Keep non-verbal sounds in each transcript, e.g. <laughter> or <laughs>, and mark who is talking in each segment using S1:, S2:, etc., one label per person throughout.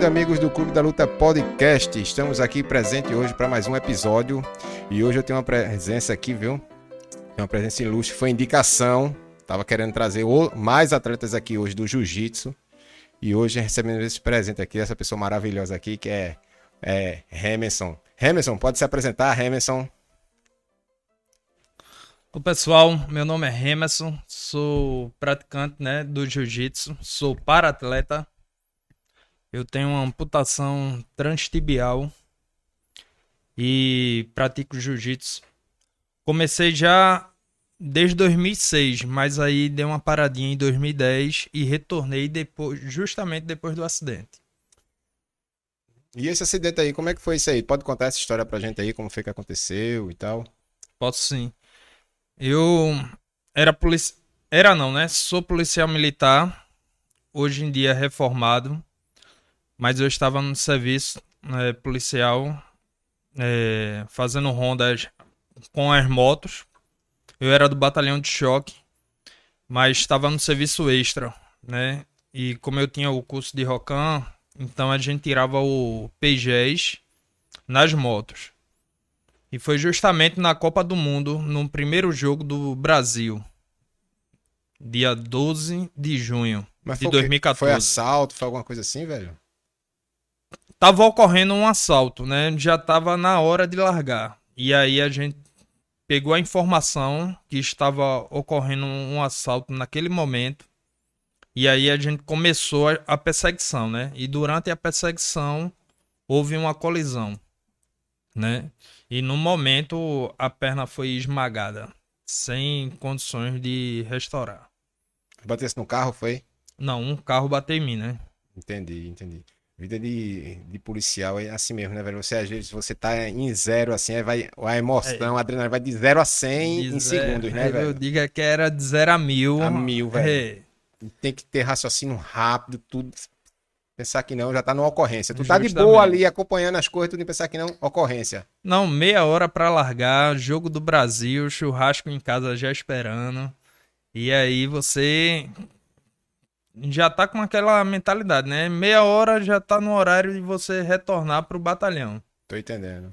S1: bem-vindo, amigos do Clube da Luta Podcast. Estamos aqui presente hoje para mais um episódio e hoje eu tenho uma presença aqui, viu? Tem uma presença ilustre, foi indicação. Tava querendo trazer mais atletas aqui hoje do Jiu-Jitsu e hoje recebendo esse presente aqui, essa pessoa maravilhosa aqui que é, é Hemerson. Hemerson, pode se apresentar, Hemerson.
S2: Oi, pessoal, meu nome é Hemerson, sou praticante né, do Jiu-Jitsu, sou para-atleta eu tenho uma amputação transtibial e pratico jiu-jitsu. Comecei já desde 2006, mas aí dei uma paradinha em 2010 e retornei depois, justamente depois do acidente.
S1: E esse acidente aí, como é que foi isso aí? Pode contar essa história pra gente aí, como foi que aconteceu e tal?
S2: Posso sim. Eu era policial. Era não, né? Sou policial militar, hoje em dia reformado mas eu estava no serviço é, policial é, fazendo rondas com as motos. Eu era do batalhão de choque, mas estava no serviço extra, né? E como eu tinha o curso de Rocan, então a gente tirava o PGs nas motos. E foi justamente na Copa do Mundo, no primeiro jogo do Brasil, dia 12 de junho Mas de 2014.
S1: Foi assalto, foi alguma coisa assim, velho?
S2: Tava ocorrendo um assalto, né? Já tava na hora de largar. E aí a gente pegou a informação que estava ocorrendo um assalto naquele momento. E aí a gente começou a perseguição, né? E durante a perseguição houve uma colisão, né? E no momento a perna foi esmagada, sem condições de restaurar.
S1: Batesse no carro, foi?
S2: Não, um carro bateu em mim, né?
S1: Entendi, entendi. Vida de, de policial é assim mesmo, né, velho? Você, às vezes, você tá em zero, assim, vai, a emoção, é. a adrenalina vai de zero a cem em zero, segundos, né, velho?
S2: Eu digo que era de zero a mil.
S1: A mil, velho. É. Tem que ter raciocínio rápido, tudo. Pensar que não, já tá numa ocorrência. Tu Justamente. tá de boa ali, acompanhando as coisas, tudo e pensar que não, ocorrência.
S2: Não, meia hora para largar, jogo do Brasil, churrasco em casa já esperando. E aí você já tá com aquela mentalidade, né? Meia hora já tá no horário de você retornar pro batalhão.
S1: Tô entendendo.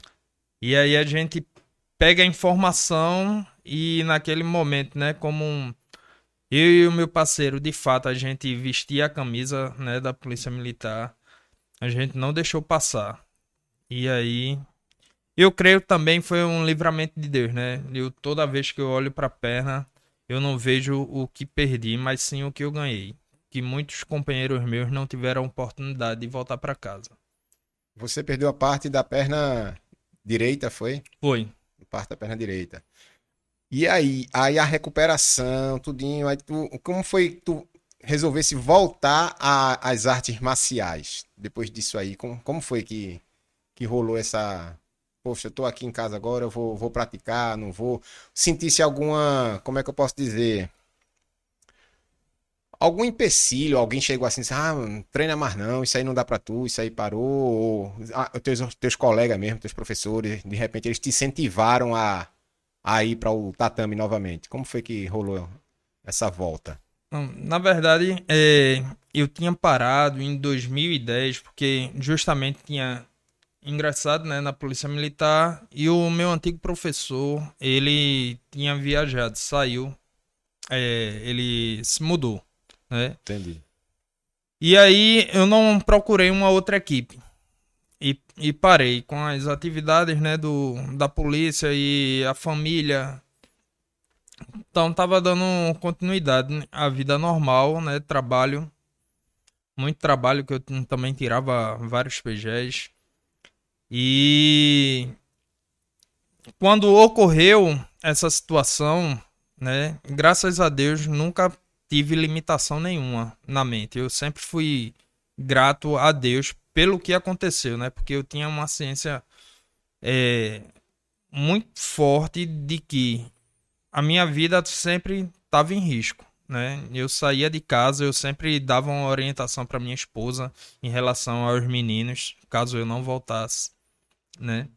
S2: E aí a gente pega a informação e naquele momento, né, como um... eu e o meu parceiro, de fato, a gente vestia a camisa, né, da Polícia Militar. A gente não deixou passar. E aí eu creio também foi um livramento de Deus, né? Eu toda vez que eu olho para a perna, eu não vejo o que perdi, mas sim o que eu ganhei que muitos companheiros meus não tiveram oportunidade de voltar para casa.
S1: Você perdeu a parte da perna direita, foi?
S2: Foi.
S1: Parte da perna direita. E aí, aí a recuperação, tudinho, aí tu, como foi que tu resolvesse voltar às artes marciais depois disso aí? Como, como foi que, que rolou essa, poxa, eu tô aqui em casa agora, eu vou, vou praticar, não vou. Sentisse alguma, como é que eu posso dizer? Algum empecilho, alguém chegou assim, ah, treina mais não, isso aí não dá para tu, isso aí parou, ou ah, teus, teus colegas mesmo, teus professores, de repente eles te incentivaram a, a ir para o tatame novamente. Como foi que rolou essa volta?
S2: Na verdade, é, eu tinha parado em 2010, porque justamente tinha ingressado né, na Polícia Militar e o meu antigo professor, ele tinha viajado, saiu, é, ele se mudou né?
S1: Entendi.
S2: E aí eu não procurei uma outra equipe. E, e parei com as atividades né, do, da polícia e a família. Então tava dando continuidade à vida normal, né? Trabalho. Muito trabalho que eu também tirava vários PGs. E quando ocorreu essa situação, né? Graças a Deus nunca tive limitação nenhuma na mente. Eu sempre fui grato a Deus pelo que aconteceu, né? Porque eu tinha uma ciência é, muito forte de que a minha vida sempre estava em risco, né? Eu saía de casa, eu sempre dava uma orientação para minha esposa em relação aos meninos, caso eu não voltasse, né?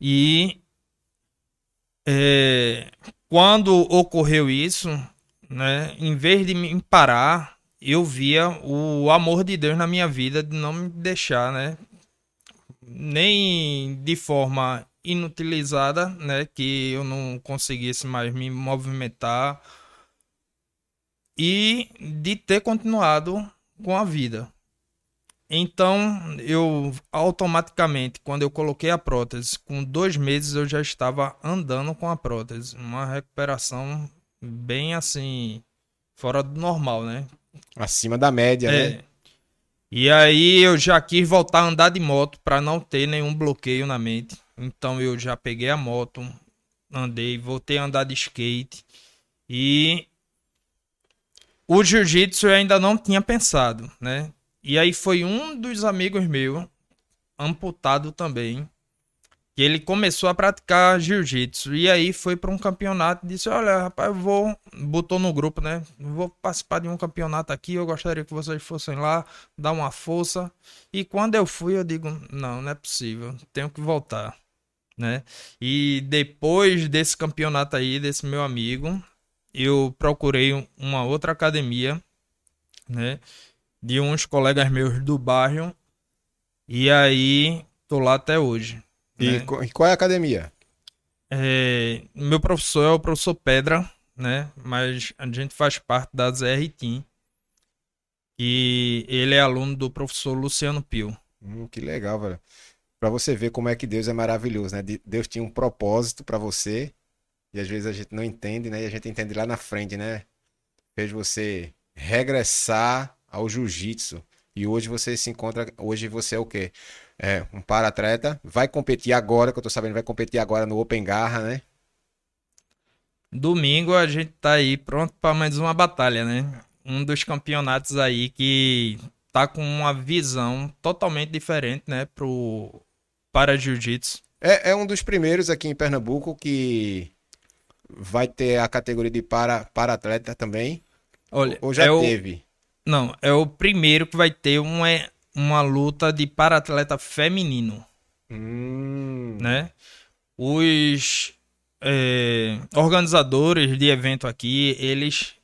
S2: E é, quando ocorreu isso, né? Em vez de me parar, eu via o amor de Deus na minha vida de não me deixar, né? Nem de forma inutilizada, né? Que eu não conseguisse mais me movimentar e de ter continuado com a vida. Então, eu automaticamente, quando eu coloquei a prótese, com dois meses eu já estava andando com a prótese. Uma recuperação bem assim, fora do normal, né?
S1: Acima da média, é. né?
S2: E aí eu já quis voltar a andar de moto para não ter nenhum bloqueio na mente. Então eu já peguei a moto, andei, voltei a andar de skate e o jiu-jitsu eu ainda não tinha pensado, né? E aí foi um dos amigos meus, amputado também, que ele começou a praticar jiu-jitsu. E aí foi para um campeonato e disse: Olha, rapaz, eu vou. Botou no grupo, né? Vou participar de um campeonato aqui. Eu gostaria que vocês fossem lá, dar uma força. E quando eu fui, eu digo: Não, não é possível. Tenho que voltar, né? E depois desse campeonato aí, desse meu amigo, eu procurei uma outra academia, né? De uns colegas meus do bairro. E aí, tô lá até hoje.
S1: E, né? e qual é a academia?
S2: É, meu professor é o professor Pedra, né? Mas a gente faz parte da ZR Team. E ele é aluno do professor Luciano Pio.
S1: Hum, que legal, velho. Pra você ver como é que Deus é maravilhoso, né? Deus tinha um propósito para você e às vezes a gente não entende, né? E a gente entende lá na frente, né? Fez você regressar ao jiu-jitsu. E hoje você se encontra. Hoje você é o quê? É um para-atleta. Vai competir agora, que eu tô sabendo, vai competir agora no Open Garra, né?
S2: Domingo a gente tá aí pronto para mais uma batalha, né? Um dos campeonatos aí que tá com uma visão totalmente diferente, né? Pro para jiu-jitsu.
S1: É, é um dos primeiros aqui em Pernambuco que vai ter a categoria de para, para atleta também?
S2: Olha, ou já é teve? O... Não, é o primeiro que vai ter uma, uma luta de para atleta feminino.
S1: Hum.
S2: Né? Os é, organizadores de evento aqui, eles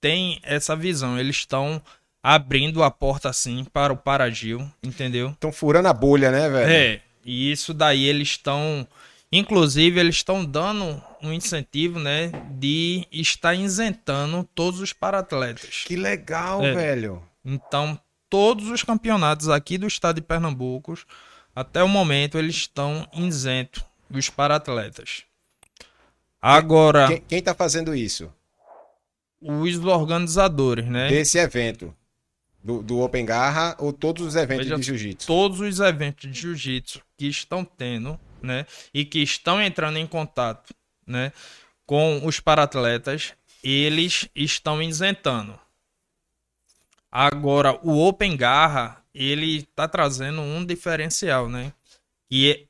S2: têm essa visão. Eles estão abrindo a porta assim para o Paragil, entendeu?
S1: Estão furando a bolha, né, velho?
S2: É. E isso daí eles estão Inclusive, eles estão dando um incentivo, né, de estar isentando todos os paratletas.
S1: Que legal, é. velho.
S2: Então, todos os campeonatos aqui do estado de Pernambuco, até o momento, eles estão isentos dos paratletas. Agora.
S1: Quem, quem tá fazendo isso?
S2: Os organizadores, né?
S1: Desse evento. Do, do Open Garra ou todos os eventos Veja, de jiu-jitsu?
S2: Todos os eventos de jiu-jitsu que estão tendo né, e que estão entrando em contato, né, com os paratletas, eles estão isentando. Agora, o Open Garra, ele está trazendo um diferencial, né, e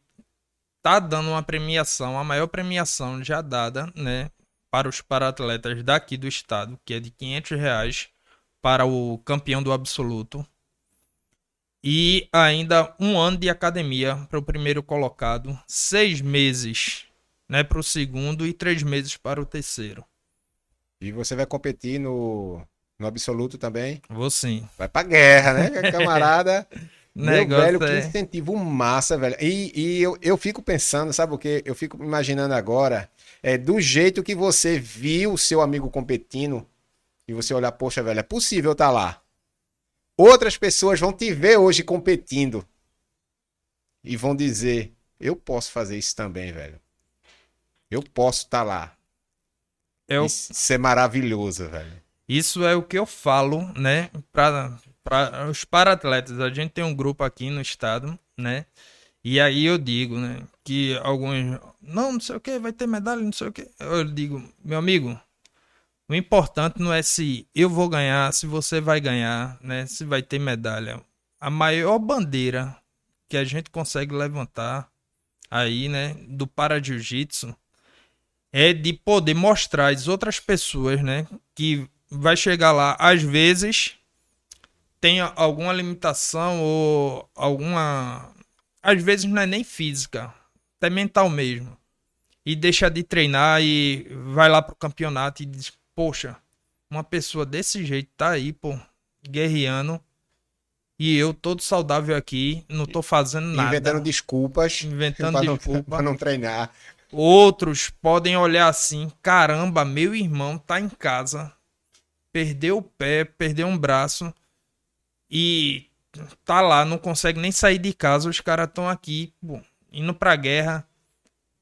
S2: tá dando uma premiação, a maior premiação já dada, né, para os paratletas daqui do estado, que é de 500 reais para o campeão do absoluto, e ainda um ano de academia para o primeiro colocado, seis meses né, para o segundo e três meses para o terceiro.
S1: E você vai competir no, no absoluto também?
S2: Vou sim.
S1: Vai pra guerra, né, <laughs> camarada? Meu velho, é... que incentivo massa, velho. E, e eu, eu fico pensando, sabe o que? Eu fico imaginando agora, é do jeito que você viu o seu amigo competindo, e você olhar, poxa, velho, é possível estar tá lá. Outras pessoas vão te ver hoje competindo e vão dizer: eu posso fazer isso também, velho. Eu posso estar tá lá. É o... Isso é maravilhoso, velho.
S2: Isso é o que eu falo, né, para os paratletas. A gente tem um grupo aqui no estado, né? E aí eu digo, né, que alguns, não, não sei o que, vai ter medalha, não sei o que. Eu digo, meu amigo, o importante não é se eu vou ganhar, se você vai ganhar, né? Se vai ter medalha. A maior bandeira que a gente consegue levantar aí, né, do para jiu-jitsu é de poder mostrar às outras pessoas, né, que vai chegar lá às vezes tem alguma limitação ou alguma às vezes não é nem física, até mental mesmo. E deixa de treinar e vai lá pro campeonato e diz: poxa, uma pessoa desse jeito tá aí, pô, guerreando. E eu, todo saudável aqui, não tô fazendo nada.
S1: Inventando desculpas.
S2: Inventando
S1: pra não,
S2: desculpa. <laughs>
S1: pra não treinar.
S2: Outros podem olhar assim: caramba, meu irmão tá em casa, perdeu o pé, perdeu um braço e tá lá, não consegue nem sair de casa. Os caras estão aqui, pô, indo pra guerra.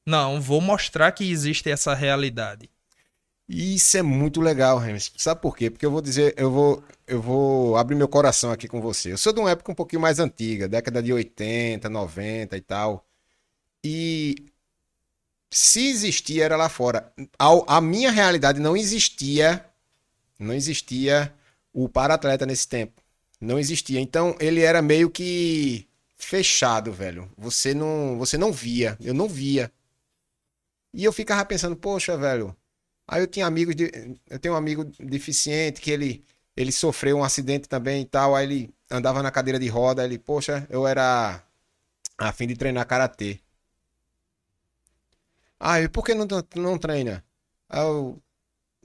S2: Não, vou mostrar que existe essa realidade.
S1: Isso é muito legal, Remes. Sabe por quê? Porque eu vou dizer, eu vou, eu vou abrir meu coração aqui com você. Eu sou de uma época um pouquinho mais antiga, década de 80, 90 e tal. E se existia era lá fora. A, a minha realidade não existia, não existia o para-atleta nesse tempo. Não existia. Então ele era meio que fechado, velho. Você não, você não via, eu não via. E eu ficava pensando, poxa, velho. Aí eu tinha amigos de, eu tenho um amigo deficiente que ele ele sofreu um acidente também e tal, aí ele andava na cadeira de roda, ele, poxa, eu era a fim de treinar karatê. Ah, e por que não, não treina? Eu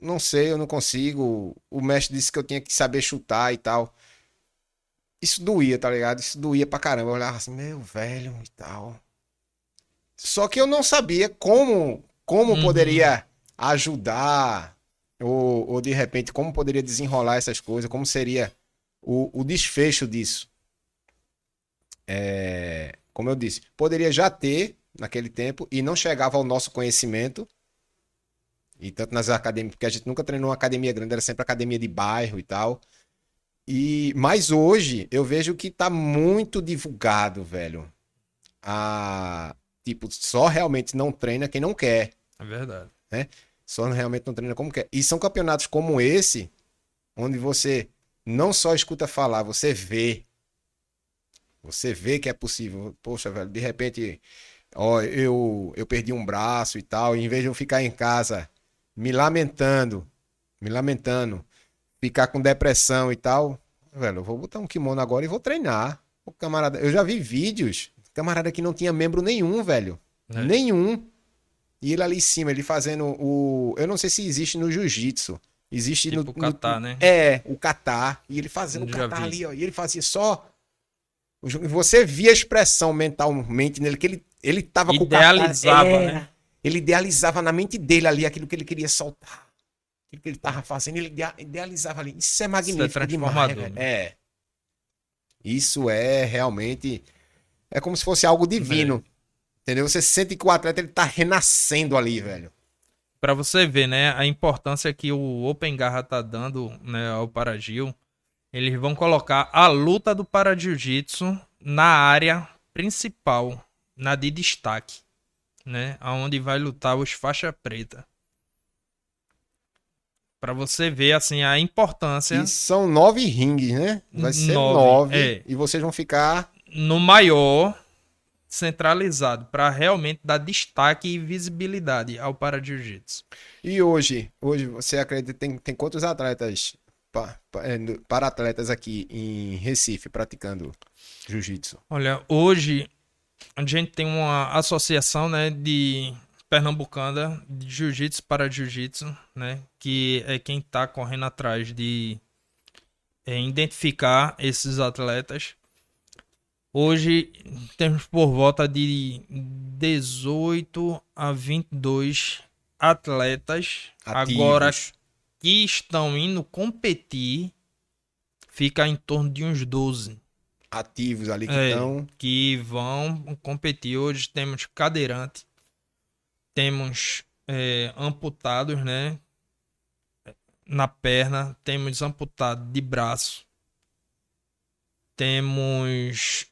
S1: não sei, eu não consigo. O mestre disse que eu tinha que saber chutar e tal. Isso doía, tá ligado? Isso doía pra caramba. Eu olhava assim, meu velho e tal. Só que eu não sabia como, como
S2: Uhum.
S1: poderia ajudar, ou, ou de repente, como poderia desenrolar essas coisas, como seria o, o desfecho disso. É, como eu disse, poderia já ter naquele tempo e não chegava ao nosso conhecimento. E tanto nas academias, porque a gente nunca treinou uma academia grande, era sempre academia de bairro e tal. E mas hoje eu vejo que tá muito divulgado, velho. A tipo, só realmente não treina quem não quer.
S2: É verdade.
S1: Só realmente não treina como quer. E são campeonatos como esse, onde você não só escuta falar, você vê. Você vê que é possível. Poxa, velho, de repente, ó, eu, eu perdi um braço e tal, e em vez de eu ficar em casa me lamentando, me lamentando, ficar com depressão e tal, velho, eu vou botar um kimono agora e vou treinar. O camarada, eu já vi vídeos, camarada que não tinha membro nenhum, velho.
S2: É.
S1: Nenhum. E ele ali em cima, ele fazendo o. Eu não sei se existe no jiu-jitsu. Existe
S2: Tipo
S1: no,
S2: o kata, né?
S1: É, o kata. E ele fazendo o
S2: vi.
S1: ali, ó. E ele fazia só. Você via a expressão mentalmente nele, que ele, ele tava com o kata.
S2: Idealizava,
S1: É,
S2: né?
S1: Ele idealizava na mente dele ali aquilo que ele queria soltar. Aquilo que ele tava fazendo, ele idea- idealizava ali. Isso é magnífico demais,
S2: transformador,
S1: velho.
S2: né?
S1: É. Isso é realmente. É como se fosse algo divino. Entendeu? Você sente que o atleta ele tá renascendo ali, velho.
S2: Pra você ver, né, a importância que o Open Garra tá dando, né, ao Paragil. Eles vão colocar a luta do para jiu-jitsu na área principal, na de destaque, né, aonde vai lutar os faixa preta. Pra você ver assim a importância
S1: E são nove rings, né? Vai ser
S2: Nove,
S1: nove.
S2: é.
S1: E vocês vão ficar.
S2: no maior centralizado pra realmente dar destaque e visibilidade ao para jiu-jitsu.
S1: E hoje, hoje você acredita tem, tem quantos atletas pa- pa- é, para atletas aqui em Recife praticando jiu-jitsu?
S2: Olha, hoje a gente tem uma associação, né, de pernambucana de jiu-jitsu para jiu-jitsu, né, que é quem tá correndo atrás de é, identificar esses atletas. Hoje temos por volta de 18 a 22 atletas
S1: Ativos.
S2: agora que estão indo competir, fica em torno de uns 12
S1: Ativos ali que
S2: É.
S1: estão.
S2: que vão competir. Hoje temos cadeirante, temos é, amputados, né? Na perna, temos amputado de braço, temos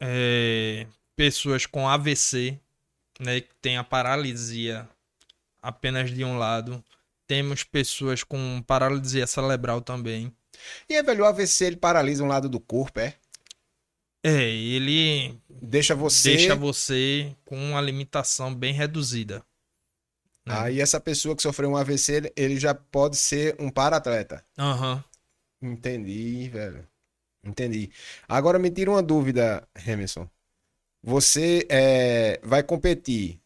S2: é, pessoas com AVC, né? Que tem a paralisia apenas de um lado. Temos pessoas com paralisia cerebral também.
S1: E é, velho, o AVC ele paralisa um lado do corpo, é?
S2: É, ele
S1: Deixa você.
S2: deixa você com uma limitação bem reduzida. né?
S1: Aí essa pessoa que sofreu um AVC, ele já pode ser um para-atleta.
S2: Aham.
S1: Entendi, velho. Entendi. Agora me tira uma dúvida, Remerson. Você é, vai competir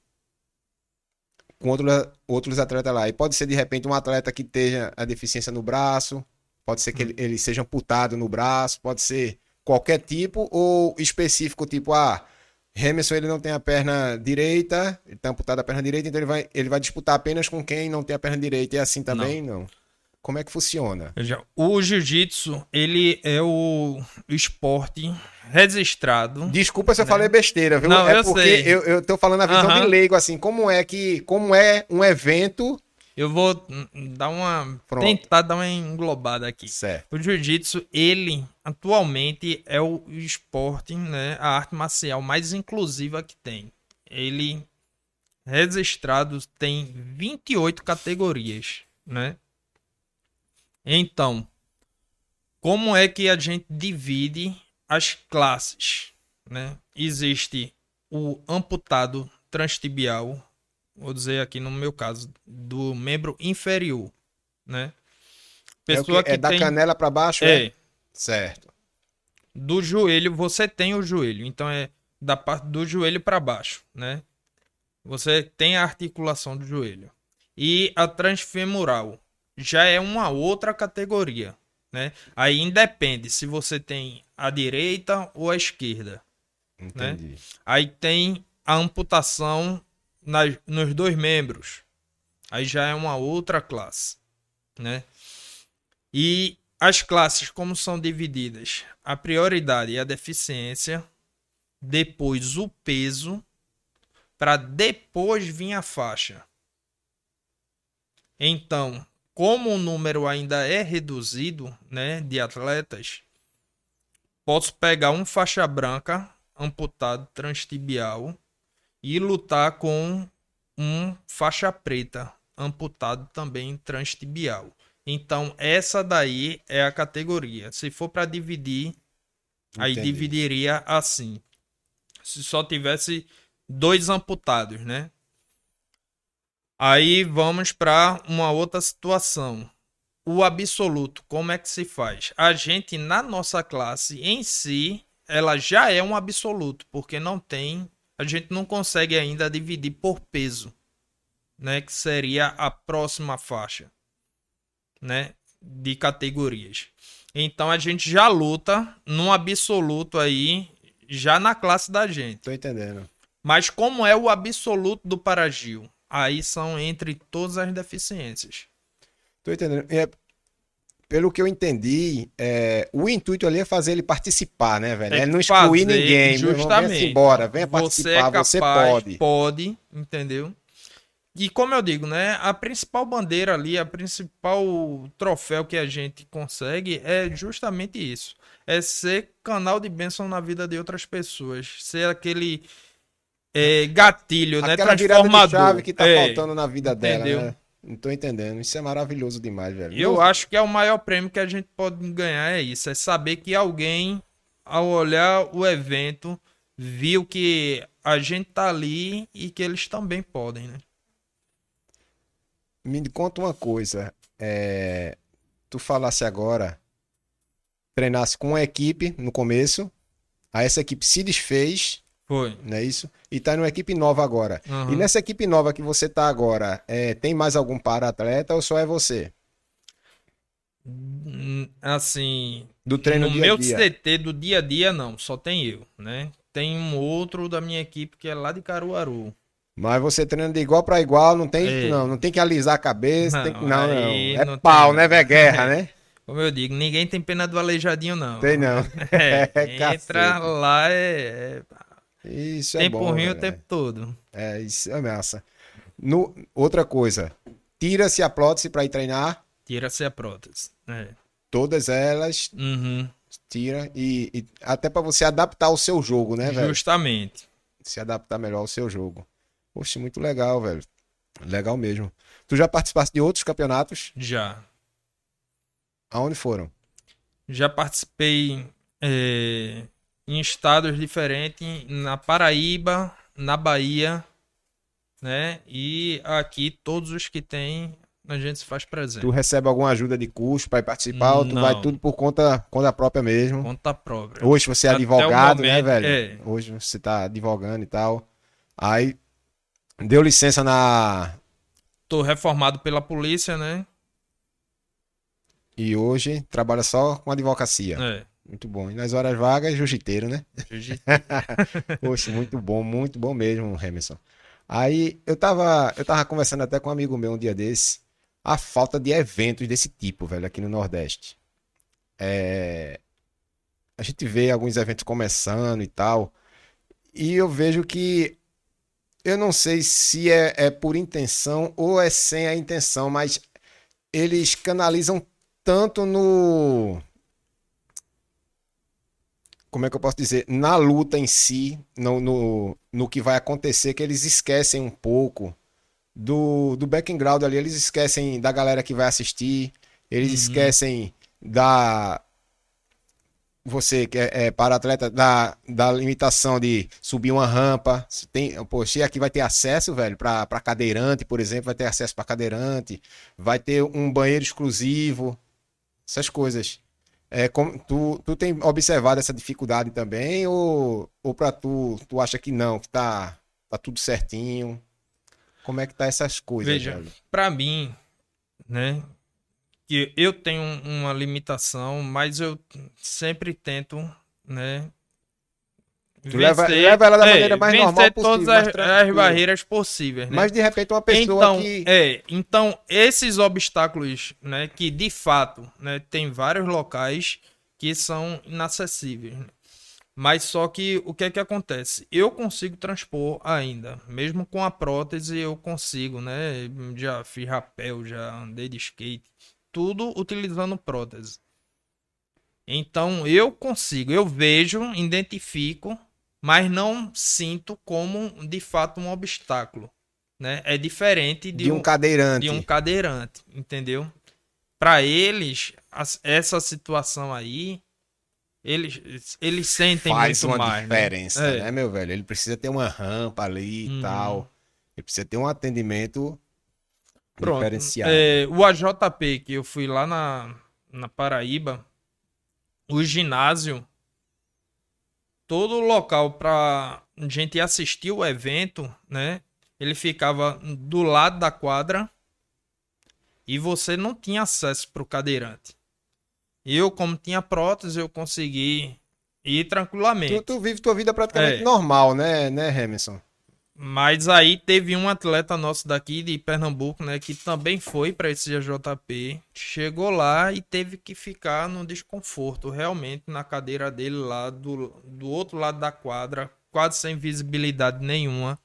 S1: com outro- outros atletas lá. E pode ser, de repente, um atleta que tenha a deficiência no braço, Pode ser que ele, ele seja amputado no braço, pode ser qualquer tipo ou específico, tipo, ah, Emerson ele não tem a perna direita, ele tá amputado a perna direita, então ele vai, ele vai disputar apenas com quem não tem a perna direita. E é assim também? Não. não. Como é que funciona?
S2: Veja, o jiu-jitsu, ele é o esporte registrado.
S1: Desculpa se eu né? falei besteira, viu? Não, é eu porque sei. Eu, eu tô falando a visão de leigo, assim, como é que, como é um evento
S2: eu vou dar uma. Pronto. tentar dar uma englobada aqui.
S1: Certo.
S2: O jiu-jitsu, ele atualmente é o esporte, né? A arte marcial mais inclusiva que tem. Ele registrado tem 28 categorias, né? Então, como é que a gente divide as classes, né? Existe o amputado transtibial, vou dizer aqui no meu caso, do membro inferior, né?
S1: Pessoa é, que, é da tem... canela para baixo,
S2: é. é.
S1: Certo.
S2: Do joelho, você tem o joelho, então é da parte do joelho para baixo, né? Você tem a articulação do joelho. E a transfemoral já é uma outra categoria, né? Aí independe se você tem a direita ou a esquerda. Né? Entendi. Né? Aí tem a amputação nos dois membros. Aí já é uma outra classe, né? E as classes como são divididas? A prioridade e a deficiência, depois o peso, para depois vir a faixa. Então, como o número ainda é reduzido, né, de atletas, posso pegar um faixa branca amputado transtibial e lutar com um faixa preta amputado também transtibial. Então, essa daí é a categoria. Se for para dividir, Entendi. aí dividiria assim. Se só tivesse dois amputados, né? Aí vamos para uma outra situação. O absoluto, como é que se faz? A gente, na nossa classe em si, ela já é um absoluto, porque não tem a gente não consegue ainda dividir por peso, né, que seria a próxima faixa, né, de categorias. Então a gente já luta num absoluto aí, já na classe da gente.
S1: Tô entendendo.
S2: Mas como é o absoluto do Paragil? Aí são entre todas as deficiências.
S1: Tô entendendo. É, pelo que eu entendi, é, o intuito ali é fazer ele participar, né, velho? É, é não excluir ninguém.
S2: Justamente. Venha
S1: embora, venha participar, você, é capaz, você pode.
S2: Pode, entendeu? E como eu digo, né, a principal bandeira ali, a principal troféu que a gente consegue é justamente isso. É ser canal de bênção na vida de outras pessoas. Ser aquele é, gatilho,
S1: Aquela
S2: né, transformador. Virada de chave
S1: que tá é, faltando na vida dela, entendeu? né? Não tô entendendo. Isso é maravilhoso demais, velho.
S2: Eu acho que é o maior prêmio que a gente pode ganhar é isso. É saber que alguém, ao olhar o evento, viu que a gente tá ali e que eles também podem, né?
S1: Me conta uma coisa. É... Tu falasse agora, treinasse com uma equipe no começo, aí essa equipe se desfez
S2: foi.
S1: Não é isso? E tá numa equipe nova agora. Uhum. E nessa equipe nova que você tá agora, é, tem mais algum para-atleta ou só é você?
S2: Hum, assim.
S1: Do treino
S2: No
S1: dia
S2: meu
S1: dia.
S2: CT do dia a dia, não. Só tem eu, né? Tem um outro da minha equipe que é lá de Caruaru.
S1: Mas você treina de igual para igual, não tem, é. não, não tem que alisar a cabeça. Não, tem que, não, não. É não pau, tem... né, velho? Guerra, <laughs> né?
S2: Como eu digo, ninguém tem pena do aleijadinho, não.
S1: Tem não. <laughs>
S2: É, <laughs> entra lá é, é
S1: isso é
S2: Tempo
S1: bom.
S2: ruim o tempo todo.
S1: É, isso é massa. No, outra coisa, tira-se a prótese para ir treinar?
S2: Tira-se a prótese. É.
S1: Todas elas.
S2: Uhum.
S1: Tira e, e até para você adaptar o seu jogo, né, velho?
S2: Justamente.
S1: Se adaptar melhor ao seu jogo. Poxa, muito legal, velho. Legal mesmo. Tu já participaste de outros campeonatos?
S2: Já.
S1: Aonde foram?
S2: Já participei é, em estados diferentes, na Paraíba, na Bahia, né? E aqui todos os que tem a gente se faz presente.
S1: Tu recebe alguma ajuda de custo para participar Não. ou tu vai tudo por conta, conta própria mesmo?
S2: Conta própria.
S1: Hoje você é Até advogado, né, momento, né, velho? É. Hoje você tá advogando e tal. Aí deu licença na
S2: Tô reformado pela polícia, né?
S1: E hoje trabalha só com advocacia.
S2: É.
S1: Muito bom. E nas horas vagas, jiu-jiteiro, né?
S2: Jiu-jiteiro. <laughs>
S1: Poxa, muito bom, muito bom mesmo, Emerson. Aí eu tava, eu tava conversando até com um amigo meu um dia desse, a falta de eventos desse tipo, velho, aqui no Nordeste. É... A gente vê alguns eventos começando e tal, e eu vejo que eu não sei se é, é por intenção ou é sem a intenção, mas eles canalizam tanto no como é que eu posso dizer, na luta em si, no, no, no que vai acontecer, que eles esquecem um pouco do, do background ali, eles esquecem da galera que vai assistir, eles uhum. esquecem da. Você que é, é para atleta, da, da limitação de subir uma rampa. Tem, poxa, aqui vai ter acesso, velho, para cadeirante, por exemplo, vai ter acesso para cadeirante, vai ter um banheiro exclusivo, essas coisas. É, como, tu, tu tem observado essa dificuldade também ou, ou para tu, tu acha que não, que tá, tá tudo certinho? Como é que tá essas coisas?
S2: Veja, para mim, né, que eu tenho uma limitação, mas eu sempre tento, né,
S1: Tu leva, leva ela da é, maneira mais normal
S2: possível. todas as, as, barreiras possíveis. Né?
S1: Mas de repente uma pessoa
S2: então,
S1: que.
S2: É, então, esses obstáculos, né, que de fato, né, tem vários locais que são inacessíveis. Né? Mas só que o que é que acontece? Eu consigo transpor ainda, mesmo com a prótese eu consigo, né? Já fiz rapel, já andei de skate, tudo utilizando prótese. Então eu consigo, eu vejo, identifico mas não sinto como de fato um obstáculo, né? É diferente de,
S1: de um, um, cadeirante.
S2: De um cadeirante, entendeu? Para eles, essa situação aí, eles, eles sentem
S1: Faz
S2: muito
S1: uma
S2: mais,
S1: né? diferença, né? né, meu velho? Ele precisa ter uma rampa ali e uhum. tal. Ele precisa ter um atendimento Pronto. diferenciado.
S2: É, o AJP, que eu fui lá na, na Paraíba, o ginásio todo local para gente assistir o evento, né? Ele ficava do lado da quadra e você não tinha acesso para o cadeirante. Eu, como tinha prótese, eu consegui ir tranquilamente.
S1: Tu, tu vive tua vida praticamente é. normal, né, né, Remison?
S2: Mas aí teve um atleta nosso daqui de Pernambuco, né, que também foi para esse JP, chegou lá e teve que ficar no desconforto, realmente na cadeira dele lá do, do outro lado da quadra, quase sem visibilidade nenhuma,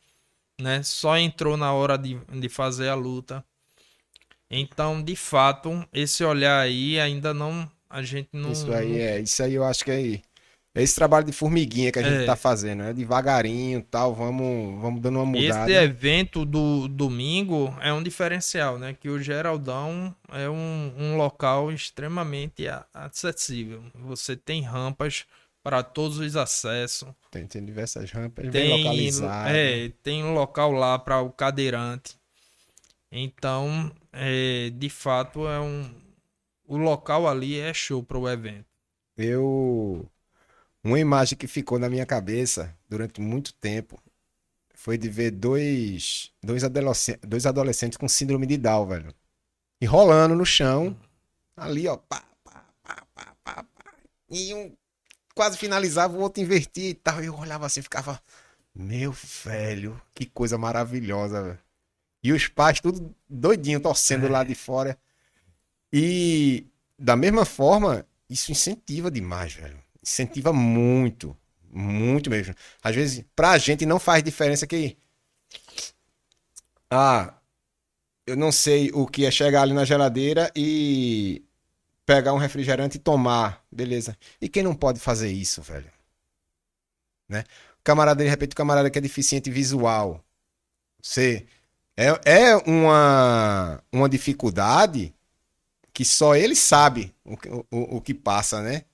S2: né? Só entrou na hora de, de fazer a luta. Então, de fato, esse olhar aí ainda não a gente não
S1: Isso aí é, isso aí eu acho que é é esse trabalho de formiguinha que a gente é. tá fazendo, né? Devagarinho tal, vamos, vamos dando uma mudada.
S2: Esse evento do domingo é um diferencial, né? Que o Geraldão é um, um local extremamente acessível. Você tem rampas para todos os acessos.
S1: Tem, tem diversas rampas tem, bem localizadas.
S2: É, tem um local lá para o cadeirante. Então, é, de fato, é um... O local ali é show para o evento.
S1: Eu uma imagem que ficou na minha cabeça durante muito tempo foi de ver dois, dois, adolescentes, dois adolescentes com síndrome de Down, velho. E rolando no chão, ali, ó. Pá, pá, pá, pá, pá, pá. E um quase finalizava, o outro invertia e tal. E eu olhava assim, ficava, meu velho, que coisa maravilhosa, velho. E os pais tudo doidinho, torcendo é. lá de fora. E da mesma forma, isso incentiva demais, velho incentiva muito, muito mesmo. Às vezes, pra gente não faz diferença que. Ah, eu não sei o que é chegar ali na geladeira e pegar um refrigerante e tomar, beleza. E quem não pode fazer isso, velho? Né? Camarada, de repente, o camarada que é deficiente visual. Você é, é uma, uma dificuldade que só ele sabe o, o, o que passa, né?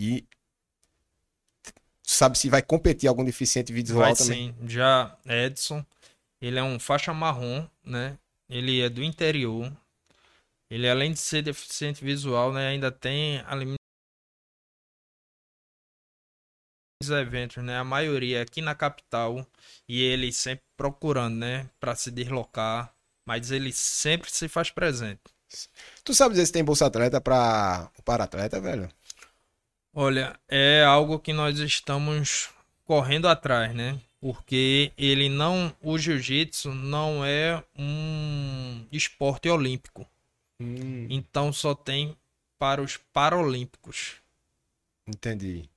S1: E sabe se vai competir algum deficiente visual vai, também?
S2: Sim, já Edson, ele é um faixa marrom, né? Ele é do interior. Ele além de ser deficiente visual, né, ainda tem a eventos, né? A maioria aqui na capital e ele sempre procurando, né, para se deslocar, mas ele sempre se faz presente.
S1: Tu sabe dizer se tem bolsa atleta para o para atleta, velho?
S2: Olha, é algo que nós estamos correndo atrás, né? Porque ele não, o jiu-jitsu não é um esporte olímpico.
S1: Hum,
S2: Então só tem para os paralímpicos.
S1: entendi.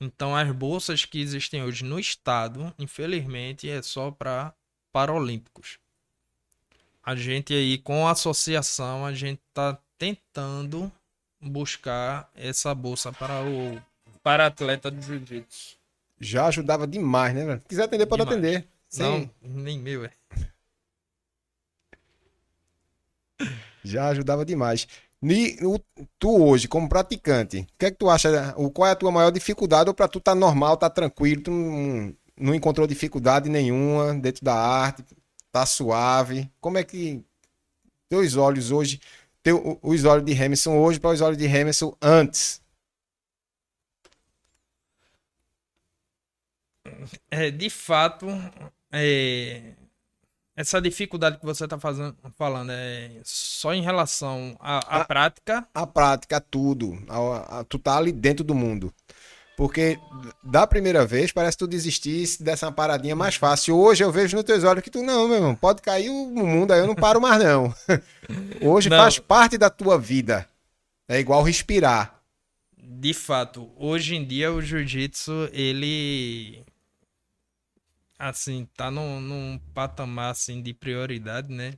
S2: Então as bolsas que existem hoje no estado, infelizmente, é só para paralímpicos. A gente aí com a associação, a gente tá tentando buscar essa bolsa para o para atleta de jiu-jitsu.
S1: Já ajudava demais, né, velho? Se quiser atender, pode
S2: Demais.
S1: atender. Sim,
S2: Não, nem meu, é. <laughs>
S1: já ajudava demais. O- tu hoje, como praticante, o que é que tu acha? Qual é a tua maior dificuldade? Ou pra tu tá normal, tá tranquilo, tu não, não encontrou dificuldade nenhuma dentro da arte, tá suave? Como é que teus olhos hoje, teu, os olhos de Hamilton hoje para os olhos de Hamilton antes?
S2: É, de fato, é, essa dificuldade que você está falando é só em relação à, à prática.
S1: a prática, tudo. A- a- tu tá ali dentro do mundo. Porque da primeira vez parece que tu desistisse dessa paradinha mais fácil. Hoje eu vejo nos teus olhos que tu, não, meu irmão, pode cair o mundo aí, eu não paro mais não. <laughs> Hoje
S2: Não.
S1: faz parte da tua vida. É igual respirar.
S2: De fato, hoje em dia o jiu-jitsu, ele assim, tá num, num patamar assim de prioridade, né?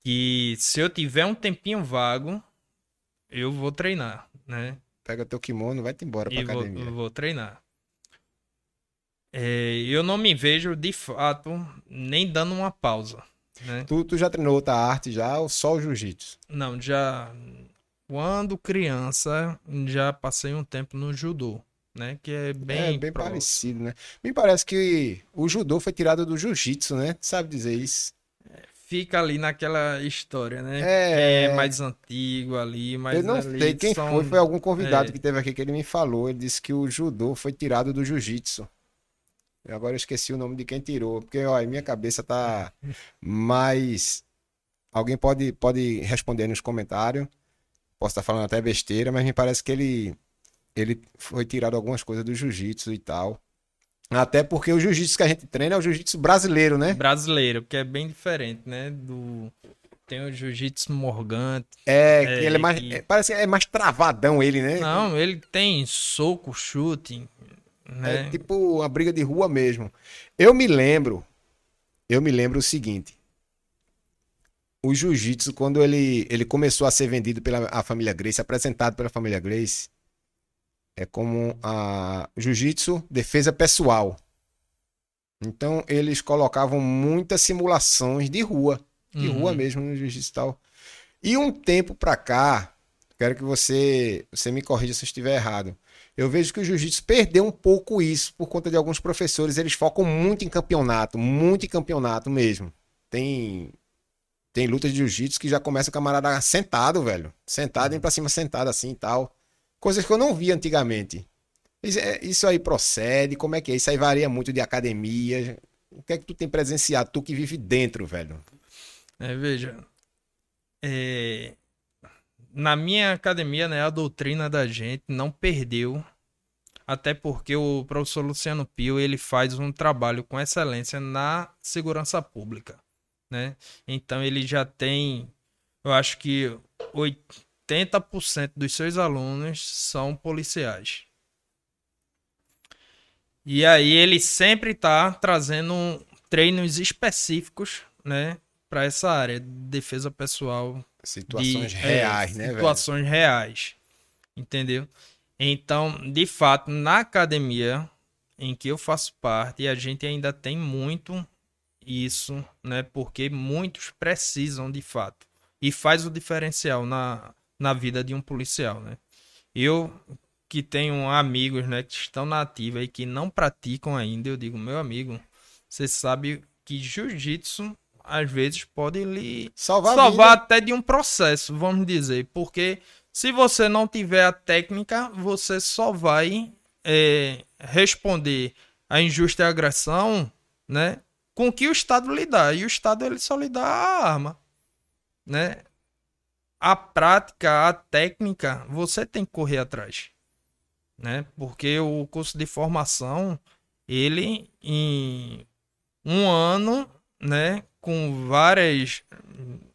S2: Que se eu tiver um tempinho vago, eu vou treinar, né?
S1: Pega teu kimono, vai-te embora pra
S2: E vou,
S1: academia.
S2: vou treinar. É, eu não me vejo de fato nem dando uma pausa, né?
S1: Tu, tu já treinou outra arte já ou só o jiu-jitsu?
S2: Não, já quando criança já passei um tempo no judô, né? Que é bem,
S1: é bem
S2: próximo.
S1: parecido, né? Me parece que o judô foi tirado do jiu-jitsu, né? Tu sabe dizer isso?
S2: Fica ali naquela história, né?
S1: É.
S2: É mais antigo ali, mas
S1: eu não
S2: ali
S1: sei quem
S2: são-
S1: foi, foi algum convidado
S2: é.
S1: que teve aqui que ele me falou. Ele disse que o judô foi tirado do jiu-jitsu. E Agora eu esqueci o nome de quem tirou, porque ó, minha cabeça tá mais. Alguém pode, pode responder nos comentários. Posso estar falando até besteira, mas me parece que ele, ele foi tirado algumas coisas do jiu-jitsu e tal. Até porque o jiu-jitsu que a gente treina é o jiu-jitsu brasileiro, né?
S2: brasileiro, que é bem diferente, né? Do tem o jiu-jitsu morgante.
S1: É,
S2: É,
S1: ele é mais.
S2: que-
S1: é, parece que é mais travadão ele, né?
S2: Não, ele tem soco, chute, né?
S1: É tipo uma briga de rua mesmo. Eu me lembro, eu me lembro o seguinte. O jiu-jitsu, quando ele, ele começou a ser vendido pela a família Grace, apresentado pela família Grace, é como a jiu-jitsu defesa pessoal. Então eles colocavam muitas simulações de rua, de
S2: Uhum.
S1: rua mesmo no jiu-jitsu e tal. E um tempo pra cá, quero que você, você me corrija se eu estiver errado. Eu vejo que o jiu-jitsu perdeu um pouco isso por conta de alguns professores. Eles focam muito em campeonato, muito em campeonato mesmo. Tem tem luta de jiu-jitsu que já começa o camarada sentado, velho. Sentado, indo pra cima, sentado assim e tal. Coisas que eu não via antigamente. Isso, é- isso aí procede? Como é que é? Isso aí varia muito de academia. O que é que tu tem presenciado? Tu que vive dentro, velho.
S2: É, veja, é, na minha academia, né, a doutrina da gente não perdeu, até porque o professor Luciano Pio ele faz um trabalho com excelência na segurança pública, né? Então ele já tem, eu acho que 80% dos seus alunos são policiais. E aí ele sempre está trazendo treinos específicos, né, para essa área de defesa pessoal
S1: Situações
S2: de, é,
S1: reais, né, velho?
S2: situações reais. Entendeu? Então, de fato, na academia em que eu faço parte, a gente ainda tem muito isso, né? Porque muitos precisam de fato. E faz o diferencial na, na vida de um policial, né? Eu que tenho amigos, né, que estão na ativa e que não praticam ainda, eu digo, meu amigo, você sabe que jiu-jitsu às vezes pode lhe
S1: Salvar,
S2: salvar até de um processo, vamos dizer, porque se você não tiver a técnica, você só vai é, responder a injusta agressão, né, com que o Estado lhe dá, e o Estado ele só lhe dá a arma, né? A prática, a técnica, você tem que correr atrás, né? Porque o curso de formação, ele em um ano, né, com várias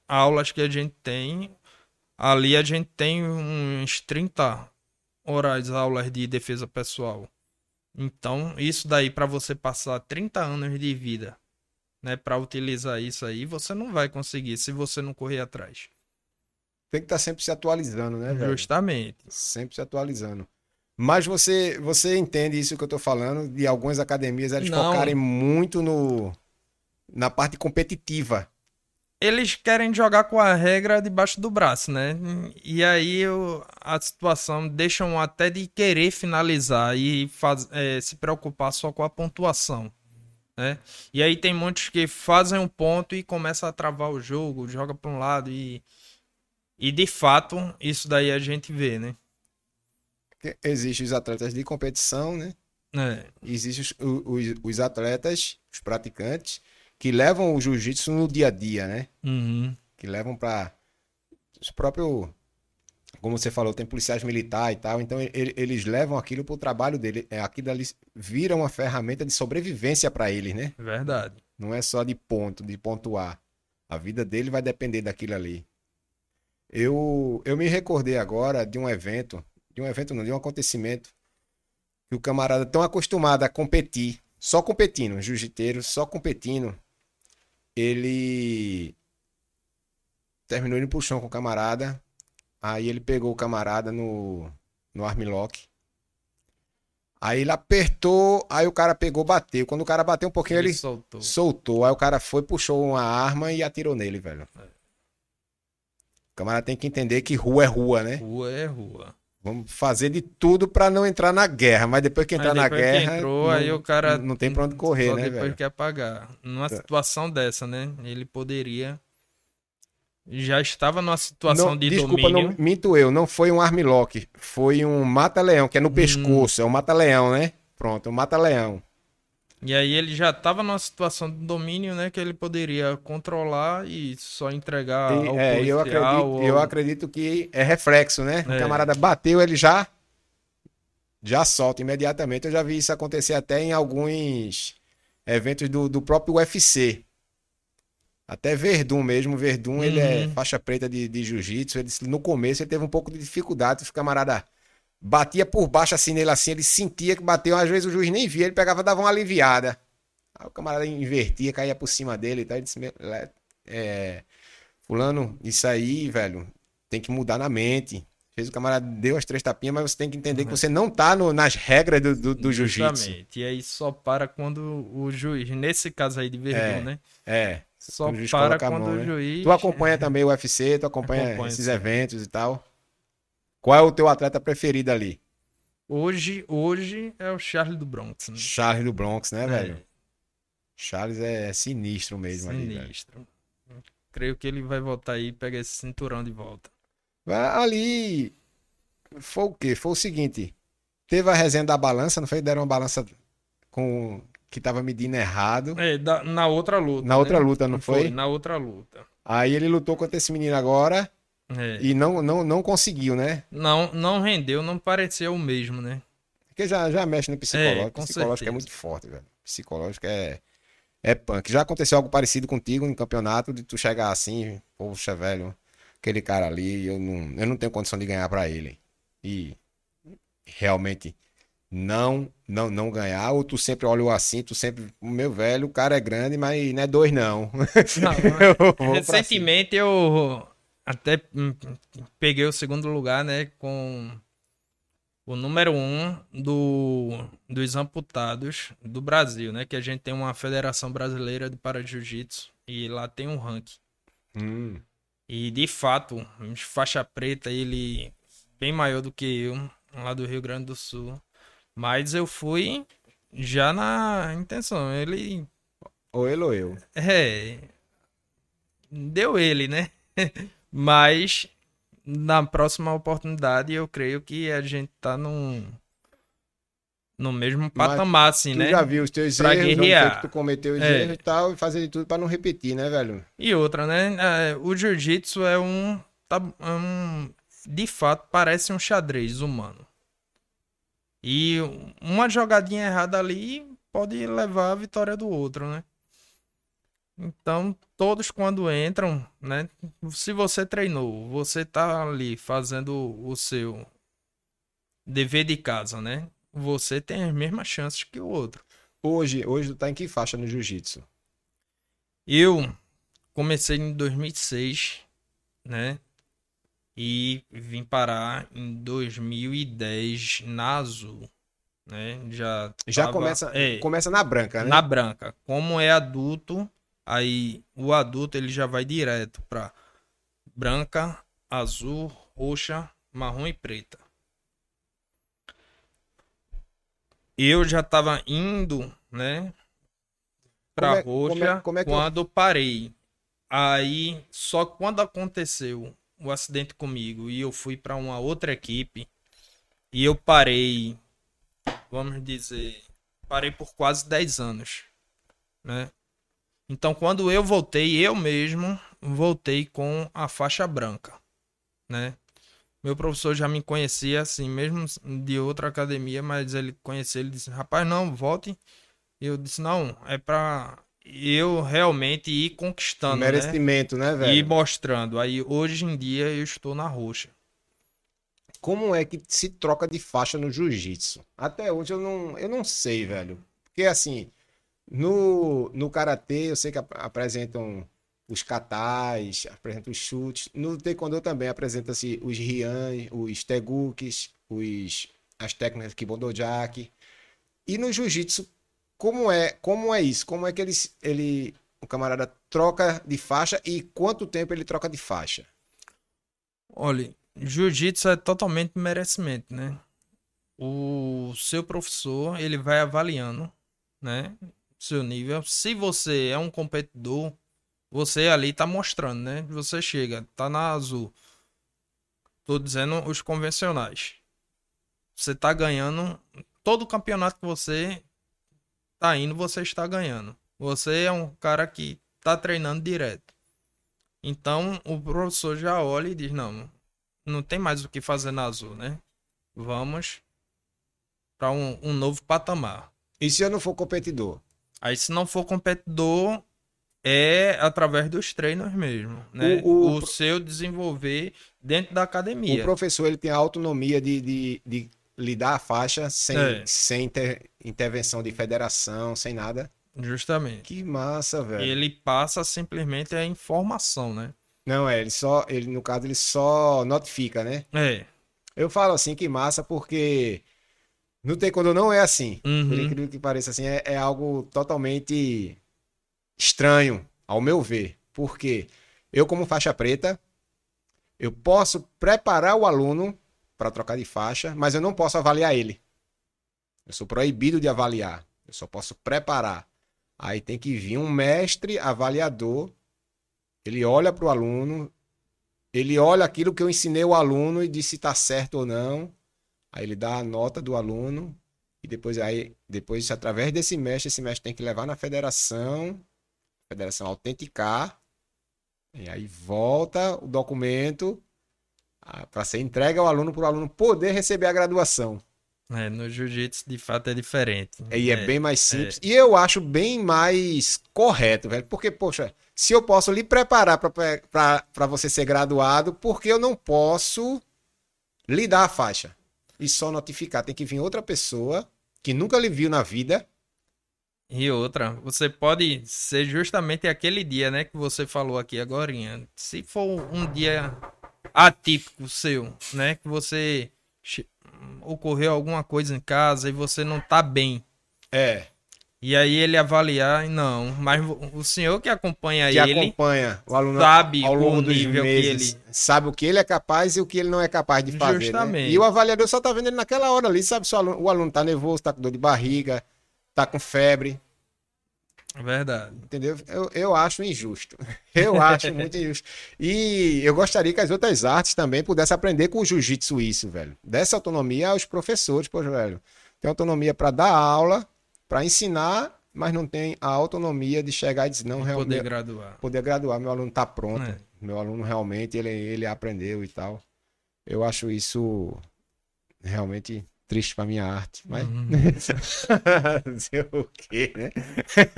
S2: aulas que a gente tem, ali a gente tem uns 30 horas aulas de defesa pessoal. Então, isso daí para você passar 30 anos de vida, né, para utilizar isso aí, você não vai conseguir se você não correr atrás.
S1: Tem que estar tá sempre se atualizando, né, velho?
S2: Justamente.
S1: Sempre se atualizando. Mas você, você entende isso que eu tô falando, de algumas academias eles não. focarem muito no, na parte competitiva.
S2: Eles querem jogar com a regra debaixo do braço, né? E aí eu, a situação deixam até de querer finalizar e faz, é, se preocupar só com a pontuação. Né? E aí tem muitos que fazem um ponto e começam a travar o jogo, joga para um lado e e de fato, isso daí a gente vê, né?
S1: Existem os atletas de competição, né?
S2: É.
S1: Existem os, os, os, atletas, os praticantes, que levam o jiu-jitsu no dia a dia, né?
S2: Uhum.
S1: Que levam para os próprios. Como você falou, tem policiais militares e tal, então ele, eles levam aquilo para o trabalho dele. É, aquilo ali vira uma ferramenta de sobrevivência para eles, né?
S2: Verdade.
S1: Não é só de ponto, de pontuar. A vida dele vai depender daquilo ali. Eu, eu me recordei agora de um evento, de um evento não, de um acontecimento, que o camarada tão acostumado a competir, só competindo, jiu-jiteiro, só competindo, ele terminou indo pro chão com o camarada, aí ele pegou o camarada no, no armlock, Aí ele apertou, aí o cara pegou, bateu. Quando o cara bateu um pouquinho, ele, ele soltou. soltou. Aí o cara foi, puxou uma arma e atirou nele, velho. É. O camarada tem que entender que rua é rua, né?
S2: Rua é rua.
S1: Vamos fazer de tudo para não entrar na guerra, mas depois que entrar na guerra.
S2: entrou, não, aí o cara.
S1: Não tem pra onde correr,
S2: só
S1: né,
S2: depois
S1: velho?
S2: quer pagar. Numa tá. situação dessa, né? Ele poderia. Já estava numa situação
S1: não,
S2: de
S1: desculpa,
S2: domínio.
S1: Não, minto eu, não foi um armlock. Foi um mata-leão, que é no hum. pescoço. É um mata-leão, né? Pronto, um mata-leão.
S2: E aí ele já estava numa situação de domínio, né, que ele poderia controlar e só entregar
S1: e, ao é, eu acredito, ou... eu acredito que é reflexo, né? É. O camarada bateu, ele já já solta imediatamente. Eu já vi isso acontecer até em alguns eventos do, do próprio UFC. Até Verdun mesmo, Verdun, uhum. ele é uhum. faixa preta de, de jiu-jitsu. No começo ele teve um pouco de dificuldade, o camarada batia por baixo assim nele assim, ele sentia que bateu, às vezes o juiz nem via, ele pegava dava uma aliviada. Aí o camarada invertia, caía por cima dele e tal, ele disse, é, fulano, isso aí, velho, tem que mudar na mente. Fez o camarada, deu as três tapinhas, mas você tem que entender que você não tá no, nas regras do, do, do jiu-jitsu.
S2: E aí só para quando o juiz, nesse caso aí de Verdun,
S1: é,
S2: né?
S1: É.
S2: Só para quando mão, o
S1: né?
S2: juiz...
S1: Tu acompanha também o UFC, tu acompanha esses sim. eventos e tal. Qual é o teu atleta preferido ali?
S2: Hoje, hoje é o Charles do Bronx. Né?
S1: Charles do Bronx, né, é. velho? Charles é sinistro mesmo
S2: sinistro. ali. Sinistro. Creio que ele vai voltar aí e pegar esse cinturão de volta.
S1: Ali. Foi o quê? Foi o seguinte. Teve a resenha da balança, não foi? Deram uma balança com. que tava medindo errado.
S2: É, da, na outra luta.
S1: Na né? outra luta, não foi? foi?
S2: Na outra luta.
S1: Aí ele lutou contra esse menino agora. É. E não, não, não conseguiu, né?
S2: Não, não rendeu, não pareceu o mesmo, né?
S1: Porque já, já mexe no psicológico. É, psicológico é muito forte, velho. Psicológico é, é punk. Já aconteceu algo parecido contigo em campeonato, de tu chegar assim, poxa, velho, aquele cara ali, eu não, eu não tenho condição de ganhar para ele. E realmente não, não, não ganhar, ou tu sempre olha assim, tu sempre, meu velho, o cara é grande, mas não é dois não.
S2: não <laughs> recentemente eu até hum, peguei o segundo lugar, né, com o número um do, dos amputados do Brasil, né, que a gente tem uma Federação Brasileira de Para Jiu-Jitsu e lá tem um ranking.
S1: Hum.
S2: E de fato, faixa preta, ele bem maior do que eu, lá do Rio Grande do Sul. Mas eu fui já na intenção, ele
S1: ou ele ou eu.
S2: É. Deu ele, né? <laughs> Mas na próxima oportunidade eu creio que a gente tá num no mesmo patamar, Mas assim,
S1: tu
S2: né?
S1: já viu os teus pra erros, guerrear. que tu cometeu os é. erros e tal, e fazer de tudo para não repetir, né, velho?
S2: E outra, né? É, o jiu-jitsu é um tá um, de fato parece um xadrez humano. E uma jogadinha errada ali pode levar a vitória do outro, né? Então, todos quando entram, né? Se você treinou, você tá ali fazendo o seu dever de casa, né? Você tem as mesmas chances que o outro.
S1: Hoje, hoje tu tá em que faixa no jiu-jitsu?
S2: Eu comecei em 2006, né? E vim parar em 2010 na Azul, né? Já
S1: Já
S2: tava-
S1: começa,
S2: é,
S1: começa na branca, né?
S2: na branca. Como é adulto, aí o adulto ele já vai direto pra branca, azul, roxa, marrom e preta. Eu já tava indo, né, pra
S1: Como é- como é-
S2: roxa
S1: como é eu-
S2: quando parei. Aí, só quando aconteceu o acidente comigo e eu fui pra uma outra equipe e eu parei, vamos dizer, parei por quase 10 anos, né? Então, quando eu voltei, eu mesmo voltei com a faixa branca, né? Meu professor já me conhecia assim, mesmo de outra academia, mas ele conhecia, ele disse: "Rapaz, não, volte". E eu disse: "Não, é pra eu realmente ir conquistando, né?
S1: Merecimento, né,
S2: E
S1: velho?
S2: mostrando. Aí hoje em dia eu estou na roxa.
S1: Como é que se troca de faixa no jiu-jitsu? Até hoje eu não, eu não sei, velho. Porque assim, no, no karatê eu sei que ap- apresentam os katais, apresentam os chutes. No taekwondo também apresenta-se os rian, os tegukis, os as técnicas kibondojaki. E no jiu-jitsu, como é, como é isso? Como é que ele, ele o camarada troca de faixa e quanto tempo ele troca de faixa?
S2: Olha, jiu-jitsu é totalmente merecimento, né? O seu professor, ele vai avaliando, né? Seu nível. Se você é um competidor, você ali tá mostrando, né? Você chega, tá na azul. Tô dizendo os convencionais. Você tá ganhando todo campeonato que você tá indo, você está ganhando. Você é um cara que tá treinando direto. Então o professor já olha e diz: não, não tem mais o que fazer na azul, né? Vamos para um, um novo patamar.
S1: E se eu não for competidor?
S2: Aí, se não for competidor, é através dos treinos mesmo, né?
S1: O-
S2: O,
S1: o-
S2: seu desenvolver dentro da
S1: O
S2: academia.
S1: professor ele tem a autonomia de, de, de lhe dar a faixa sem,
S2: É.
S1: sem inter- intervenção de federação, sem nada.
S2: Justamente.
S1: Que massa, velho.
S2: Ele passa simplesmente a informação, né?
S1: Não, é, ele só, ele, no caso, ele só notifica, né?
S2: É.
S1: Eu falo assim, que massa, porque no taekwondo não é assim. Por
S2: Uhum.
S1: incrível que pareça, assim, é, é algo totalmente estranho, ao meu ver. Porque eu, como faixa preta, eu posso preparar o aluno para trocar de faixa, mas eu não posso avaliar ele. Eu sou proibido de avaliar. Eu só posso preparar. Aí tem que vir um mestre avaliador. Ele olha para o aluno, ele olha aquilo que eu ensinei o aluno e diz se está certo ou não. Aí ele dá a nota do aluno e depois aí depois através desse mestre, esse mestre tem que levar na federação, a federação autenticar. E aí volta o documento para ser entregue ao aluno para o aluno poder receber a graduação.
S2: É, no jiu-jitsu, de fato, é diferente.
S1: E é, bem mais simples. E eu acho bem mais correto, velho. Porque, poxa, se eu posso lhe preparar para você ser graduado, por que eu não posso lhe dar a faixa? E só notificar. Tem que vir outra pessoa que nunca lhe viu na vida.
S2: E outra, você pode ser justamente aquele dia, né, que você falou aqui agora. Se for um dia atípico seu, né, que você ocorreu alguma coisa em casa e você não tá bem.
S1: É.
S2: E aí ele avaliar, não, mas o senhor que acompanha
S1: Que
S2: ele
S1: acompanha o aluno
S2: sabe
S1: ao longo
S2: o
S1: dos
S2: nível que
S1: meses.
S2: ele
S1: Sabe o que ele é capaz e o que ele não é capaz de fazer. né?
S2: Justamente.
S1: E o avaliador só tá vendo ele naquela hora ali, sabe se o aluno, o aluno tá nervoso, tá com dor de barriga, tá com febre.
S2: Verdade.
S1: Entendeu? Eu, eu acho injusto. <laughs> Eu acho muito injusto. E eu gostaria que as outras artes também pudessem aprender com o jiu-jitsu isso, velho. Dessa autonomia aos professores, pô, velho. Tem autonomia para dar aula, para ensinar, mas não tem a autonomia de chegar e dizer, não,
S2: Poder
S1: realmente,
S2: graduar.
S1: poder graduar, meu aluno tá pronto.
S2: É.
S1: Meu aluno realmente ele, ele aprendeu e tal. Eu acho isso realmente triste para minha arte, mas uhum. <laughs> o quê, né?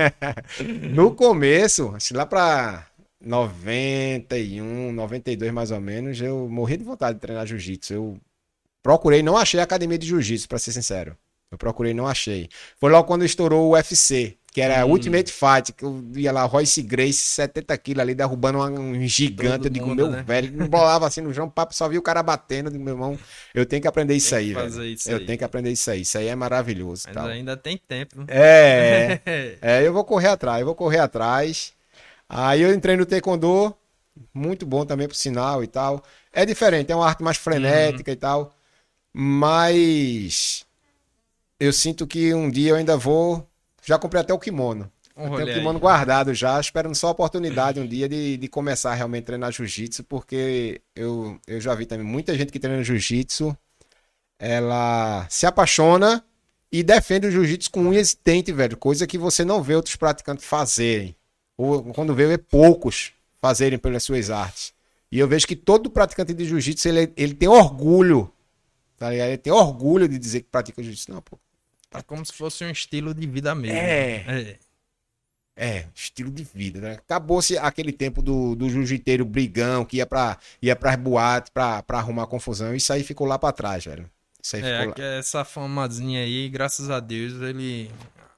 S1: <laughs> no começo, assim, lá para 91, 92 mais ou menos, eu morri de vontade de treinar jiu-jitsu. Eu procurei, não achei academia de jiu-jitsu, para ser sincero. Eu procurei, não achei. Foi logo quando estourou o UFC, que era hum. Ultimate Fight, que eu ia lá, Royce Grace, 70 quilos ali, derrubando um gigante. Todo eu digo, mundo, meu né? velho, me bolava assim no chão, papo, só vi o cara batendo. Eu digo, meu irmão, eu tenho que aprender isso aí, velho. Isso eu aí. tenho que aprender isso aí. Isso aí é maravilhoso.
S2: Mas tal. ainda tem tempo.
S1: É, <laughs> é, eu vou correr atrás, eu vou correr atrás. Aí eu entrei no Taekwondo, muito bom também pro sinal e tal. É diferente, é uma arte mais frenética uhum. e tal. Mas eu sinto que um dia eu ainda vou. Já comprei até o kimono. Um Tem o kimono aí. guardado já, esperando só a oportunidade um dia de, de começar realmente a treinar jiu-jitsu, porque eu, eu já vi também muita gente que treina jiu-jitsu, ela se apaixona e defende o jiu-jitsu com unhas e dente, velho, coisa que você não vê outros praticantes fazerem. Ou quando vê, vê poucos fazerem pelas suas artes. E eu vejo que todo praticante de jiu-jitsu, ele, ele tem orgulho, tá ligado? Ele tem orgulho de dizer que pratica jiu-jitsu. Não, pô,
S2: é como se fosse um estilo de vida mesmo.
S1: É. É, é estilo de vida, né? Acabou-se aquele tempo do, do jiu-jiteiro brigão que ia pra, ia pras boates pra, pra arrumar confusão. Isso aí ficou lá pra trás, velho. Isso aí
S2: é, ficou lá. essa famazinha aí, graças a Deus, ele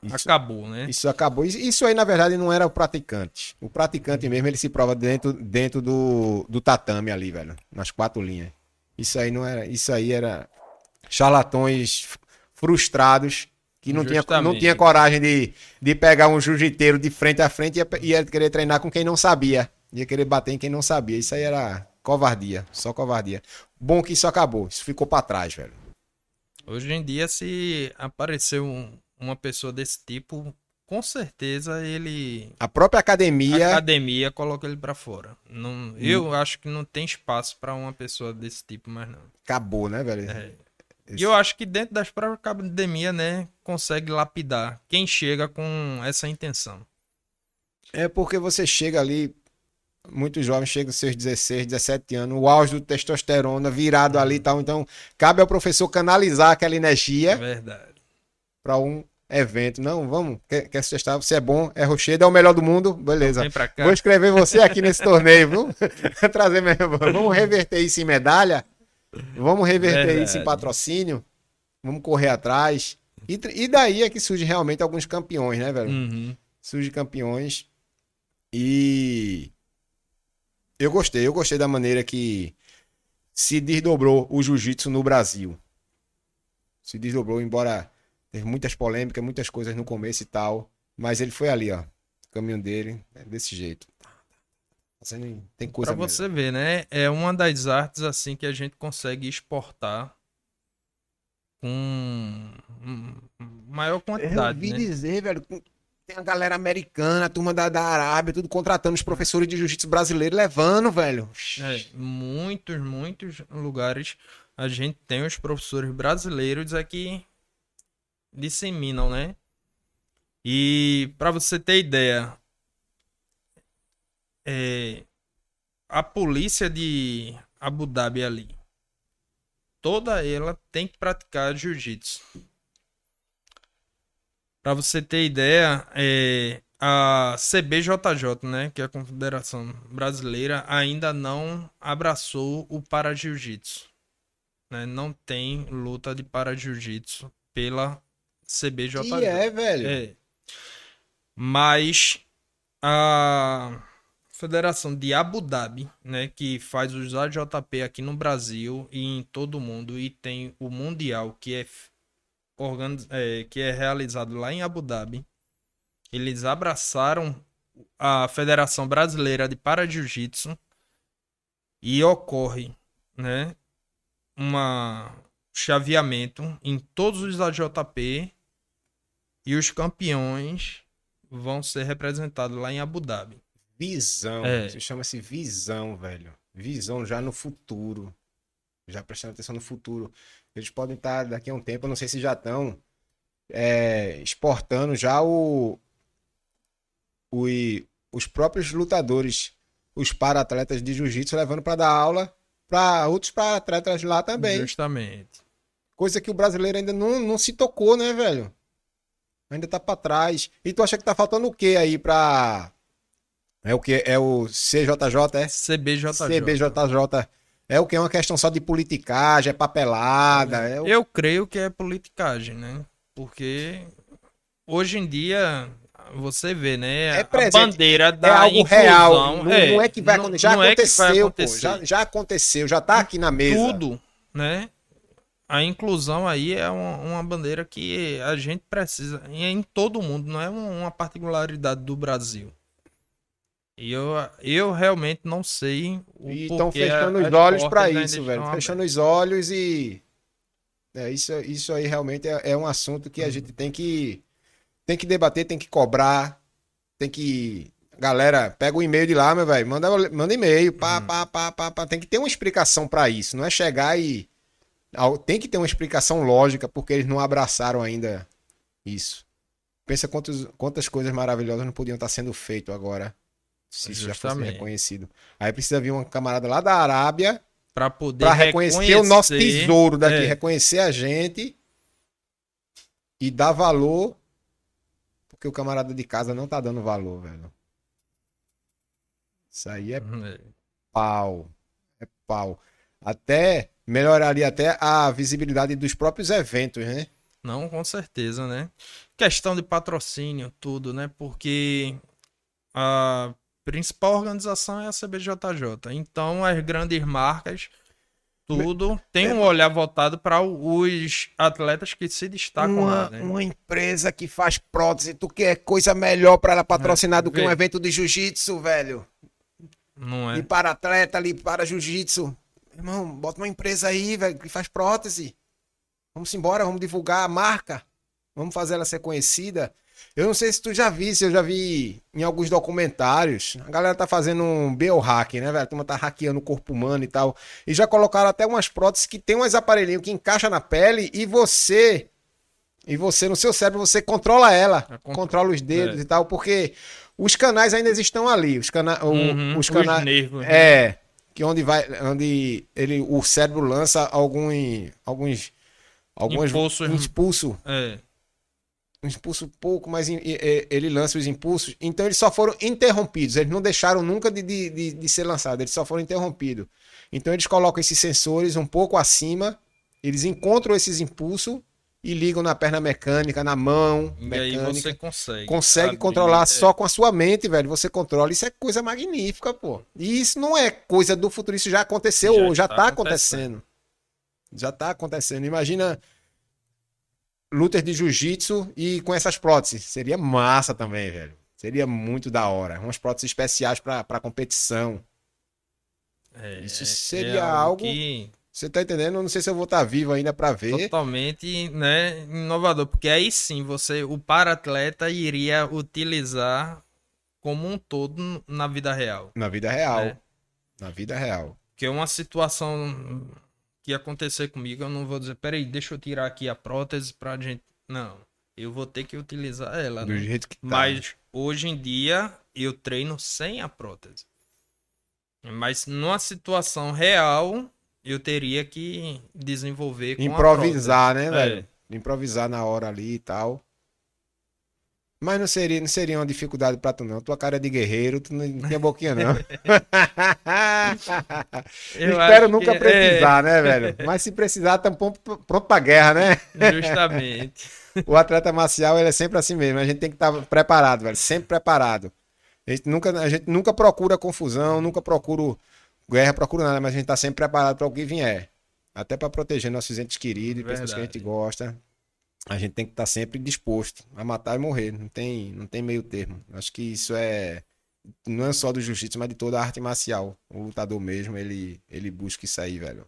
S2: isso, acabou, né?
S1: Isso acabou. Isso aí, na verdade, não era o praticante. O praticante mesmo, ele se prova dentro, dentro do, do tatame ali, velho. Nas quatro linhas. Isso aí não era. Isso aí era charlatões frustrados que não tinha, não tinha coragem de, de pegar um jiu-jiteiro de frente a frente e ia, ia querer treinar com quem não sabia. Ia querer bater em quem não sabia. Isso aí era covardia, só covardia. Bom que isso acabou, isso ficou para trás, velho.
S2: Hoje em dia, se aparecer um, uma pessoa desse tipo, com certeza ele.
S1: A própria academia.
S2: A academia coloca ele para fora. Não, hum. Eu acho que não tem espaço para uma pessoa desse tipo mais não.
S1: Acabou, né, velho? É.
S2: E eu acho que dentro das próprias academias, né, consegue lapidar quem chega com essa intenção.
S1: É porque você chega ali, muitos jovens chegam aos seus 16, 17 anos, o auge do testosterona virado ali e tal. Então, cabe ao professor canalizar aquela energia.
S2: É verdade.
S1: Para um evento. Não, vamos, quer, quer se testar? Você é bom, é rochedo, é o melhor do mundo? Beleza. Vou escrever você aqui nesse torneio, viu? <laughs> Trazer mesmo. Vamos reverter isso em medalha? Vamos reverter Verdade. isso em patrocínio. Vamos correr atrás. E, e, daí é que surge realmente alguns campeões, né, velho? Uhum. Surge campeões. E eu gostei, eu gostei da maneira que se desdobrou o jiu-jitsu no Brasil. Se desdobrou, embora teve muitas polêmicas, muitas coisas no começo e tal. Mas ele foi ali, ó. O caminho dele é desse jeito.
S2: Fazendo, tem coisa Pra você ver, né? É uma das artes assim que a gente consegue exportar com maior quantidade.
S1: Eu vi
S2: né?
S1: dizer, velho, tem a galera americana, a turma da, da Arábia, tudo contratando os professores de jiu-jitsu brasileiro, levando, velho.
S2: É, muitos, muitos lugares a gente tem os professores brasileiros aqui disseminam, né? E para você ter ideia, é, a polícia de Abu Dhabi ali, toda ela tem que praticar jiu-jitsu. Para você ter ideia, é, a CBJJ, né, que é a Confederação Brasileira, ainda não abraçou o para jiu-jitsu. Né? Não tem luta de para jiu-jitsu pela CBJJ.
S1: E é, velho. É.
S2: Mas a Federação de Abu Dhabi, né, que faz os AJP aqui no Brasil e em todo o mundo, e tem o Mundial, que é. É, que é realizado lá em Abu Dhabi. Eles abraçaram a Federação Brasileira de Para Jiu-Jitsu e ocorre né, uma chaveamento em todos os AJP e os campeões vão ser representados lá em Abu Dhabi.
S1: Visão. É. chama-se visão, velho. Visão já no futuro. Já prestando atenção no futuro. Eles podem estar daqui a um tempo, eu não sei se já estão é, exportando já o, o, os próprios lutadores os para-atletas de jiu-jitsu levando para dar aula para outros para-atletas lá também.
S2: Justamente.
S1: Coisa que o brasileiro ainda não, não se tocou, né, velho? Ainda tá para trás. E tu acha que tá faltando o que aí pra. É o que? É o CJJ, é?
S2: CBJJ.
S1: CBJJ. É o que? É uma questão só de politicagem, é papelada. É o...
S2: Eu creio que é politicagem, né? Porque hoje em dia você vê, né?
S1: É presente.
S2: a bandeira da
S1: é algo
S2: inclusão,
S1: real. Não é, não é que vai acontecer. Já
S2: é
S1: aconteceu, pô.
S2: acontecer.
S1: Já, já aconteceu, já tá aqui na mesa.
S2: tudo, né? A inclusão aí é uma, uma bandeira que a gente precisa é em todo mundo, não é uma particularidade do Brasil. E eu, eu realmente não sei o
S1: E estão fechando os olhos
S2: ainda
S1: isso, velho. Fechando os olhos e. É, isso, isso aí realmente é, é um assunto que a gente tem que, tem que debater, tem que cobrar, tem que. Galera, pega o e-mail de lá, meu velho. Manda, manda e-mail. Pá, pá, pá, pá, pá. Tem que ter uma explicação pra isso. Não é chegar e. Tem que ter uma explicação lógica, porque eles não abraçaram ainda isso. Pensa quantos, quantas coisas maravilhosas não podiam estar sendo feitas agora. Se isso já fosse reconhecido. Aí precisa vir uma camarada lá da Arábia
S2: Pra poder
S1: para reconhecer, o nosso
S2: reconhecer-
S1: tesouro daqui,
S2: é.
S1: reconhecer a gente e dar valor, porque o camarada de casa não tá dando valor, velho. Isso aí é
S2: É.
S1: pau. É pau. Até melhoraria até a visibilidade dos próprios eventos, né?
S2: Não, com certeza, né? Questão de patrocínio, tudo, né? Porque a principal organização é a CBJJ. Então, as grandes marcas, tudo, tem um olhar voltado para os atletas que se destacam
S1: uma,
S2: lá, né?
S1: uma empresa que faz prótese, tu quer coisa melhor para ela patrocinar do que um evento de jiu-jitsu, velho?
S2: Não é?
S1: E para atleta ali, para jiu-jitsu. Irmão, bota uma empresa aí, velho, que faz prótese. Vamos embora, vamos divulgar a marca. Vamos fazer ela ser conhecida. Eu não sei se tu já visse, eu já vi em alguns documentários. A galera tá fazendo um biohack, né, velho? A turma tá hackeando o corpo humano e tal. E já colocaram até umas próteses que tem uns aparelhinhos que encaixa na pele e você. E você, no seu cérebro, você controla ela.
S2: É, contro-
S1: controla os dedos
S2: é.
S1: e tal, porque os canais ainda estão ali. Os, cana
S2: Uhum,
S1: os canais.
S2: nervos. né?
S1: É, que onde vai, onde ele, o cérebro lança algum, alguns, alguns
S2: Impulsos.
S1: impulso,
S2: É.
S1: um impulso pouco, mas em- e- e- ele lança os impulsos. Então eles só foram interrompidos. Eles não deixaram nunca de, de, de, ser lançados. Eles só foram interrompidos. Então eles colocam esses sensores um pouco acima. Eles encontram esses impulsos e ligam na perna mecânica, na mão
S2: E aí
S1: mecânica.
S2: você consegue.
S1: Consegue
S2: abrir,
S1: controlar
S2: é.
S1: só com a sua mente, velho. Você controla. Isso é coisa magnífica, pô. E isso não é coisa do futuro. Isso já aconteceu
S2: Já
S1: hoje. Já
S2: tá
S1: tá
S2: acontecendo.
S1: acontecendo. Já tá acontecendo. Imagina lutas de jiu-jitsu e com essas próteses. Seria massa também, velho. Seria muito da hora. Umas próteses especiais pra competição.
S2: É,
S1: Isso
S2: é
S1: seria algo
S2: que
S1: Você tá entendendo? Eu não sei se eu vou estar vivo ainda pra ver.
S2: totalmente né, inovador, porque aí sim você, o para-atleta iria utilizar como um todo na vida real.
S1: Na vida real.
S2: É.
S1: Na vida real.
S2: Porque uma situação que acontecer comigo, eu não vou dizer, peraí, deixa eu tirar aqui a prótese pra gente. Não, eu vou ter que utilizar ela,
S1: Do
S2: né?
S1: jeito que tá.
S2: Mas hoje em dia eu treino sem a prótese. Mas numa situação real, eu teria que desenvolver
S1: Improvisar, né,
S2: prótese.
S1: velho? Improvisar na hora ali e tal. Mas não seria, não seria uma dificuldade pra tu, não. Tua cara é de guerreiro, tu não tinha boquinha, não. <laughs>
S2: Eu
S1: Espero nunca
S2: que-
S1: precisar, né, velho? Mas se precisar, tamo pronto pronto pra guerra, né?
S2: é, justamente. <laughs>
S1: O atleta marcial, ele é sempre assim mesmo. A gente tem que estar preparado, velho. Sempre preparado. A gente nunca, a gente nunca procura confusão, nunca procura guerra, procura nada, mas a gente tá sempre preparado para o que vier. Até para proteger nossos entes queridos, pessoas que a gente gosta. A gente tem que estar sempre disposto a matar e morrer. Não tem, não tem meio termo. Acho que isso é não é só do jiu-jitsu, mas de toda a arte marcial. O lutador mesmo, ele, ele busca isso aí, velho.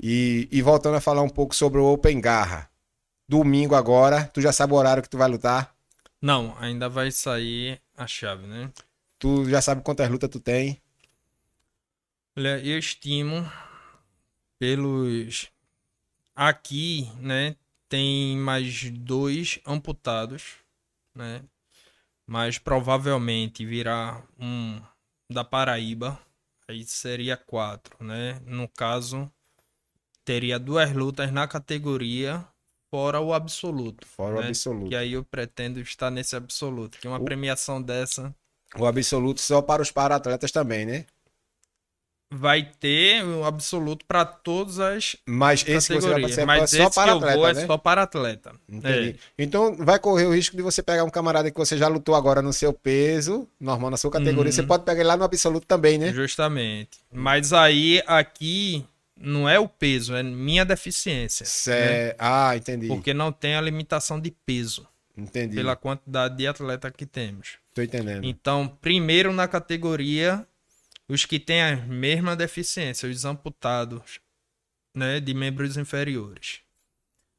S1: E, e voltando a falar um pouco sobre o Open Garra. Domingo agora, tu já sabe o horário que tu vai lutar?
S2: Não, ainda vai sair a chave, né?
S1: Tu já sabe quantas lutas tu tem?
S2: Olha, eu estimo pelos. Aqui, né? Tem mais dois amputados, né? Mas provavelmente virá um da Paraíba, aí seria quatro, né? No caso, teria duas lutas na categoria, fora o absoluto.
S1: Fora o
S2: né?
S1: absoluto.
S2: Que aí eu pretendo estar nesse absoluto. Que uma
S1: O-
S2: premiação dessa
S1: O absoluto só para os para-atletas também, né?
S2: Vai ter o absoluto para todas as
S1: Mas esse que você vai
S2: categorias. Mas
S1: é
S2: esse
S1: só para
S2: eu vou
S1: atleta,
S2: é
S1: né?
S2: só para atleta.
S1: Entendi.
S2: É.
S1: Então vai correr o risco de você pegar um camarada que você já lutou agora no seu peso, normal na sua categoria.
S2: Uhum.
S1: Você pode pegar ele lá no absoluto também, né?
S2: Justamente. Mas aí, aqui, não é o peso, é minha deficiência.
S1: Cé- Ah, entendi.
S2: Porque não tem a limitação de peso,
S1: Entendi.
S2: pela quantidade de atleta que temos.
S1: Tô entendendo.
S2: Então, primeiro na categoria, os que têm a mesma deficiência, os amputados, né, de membros inferiores.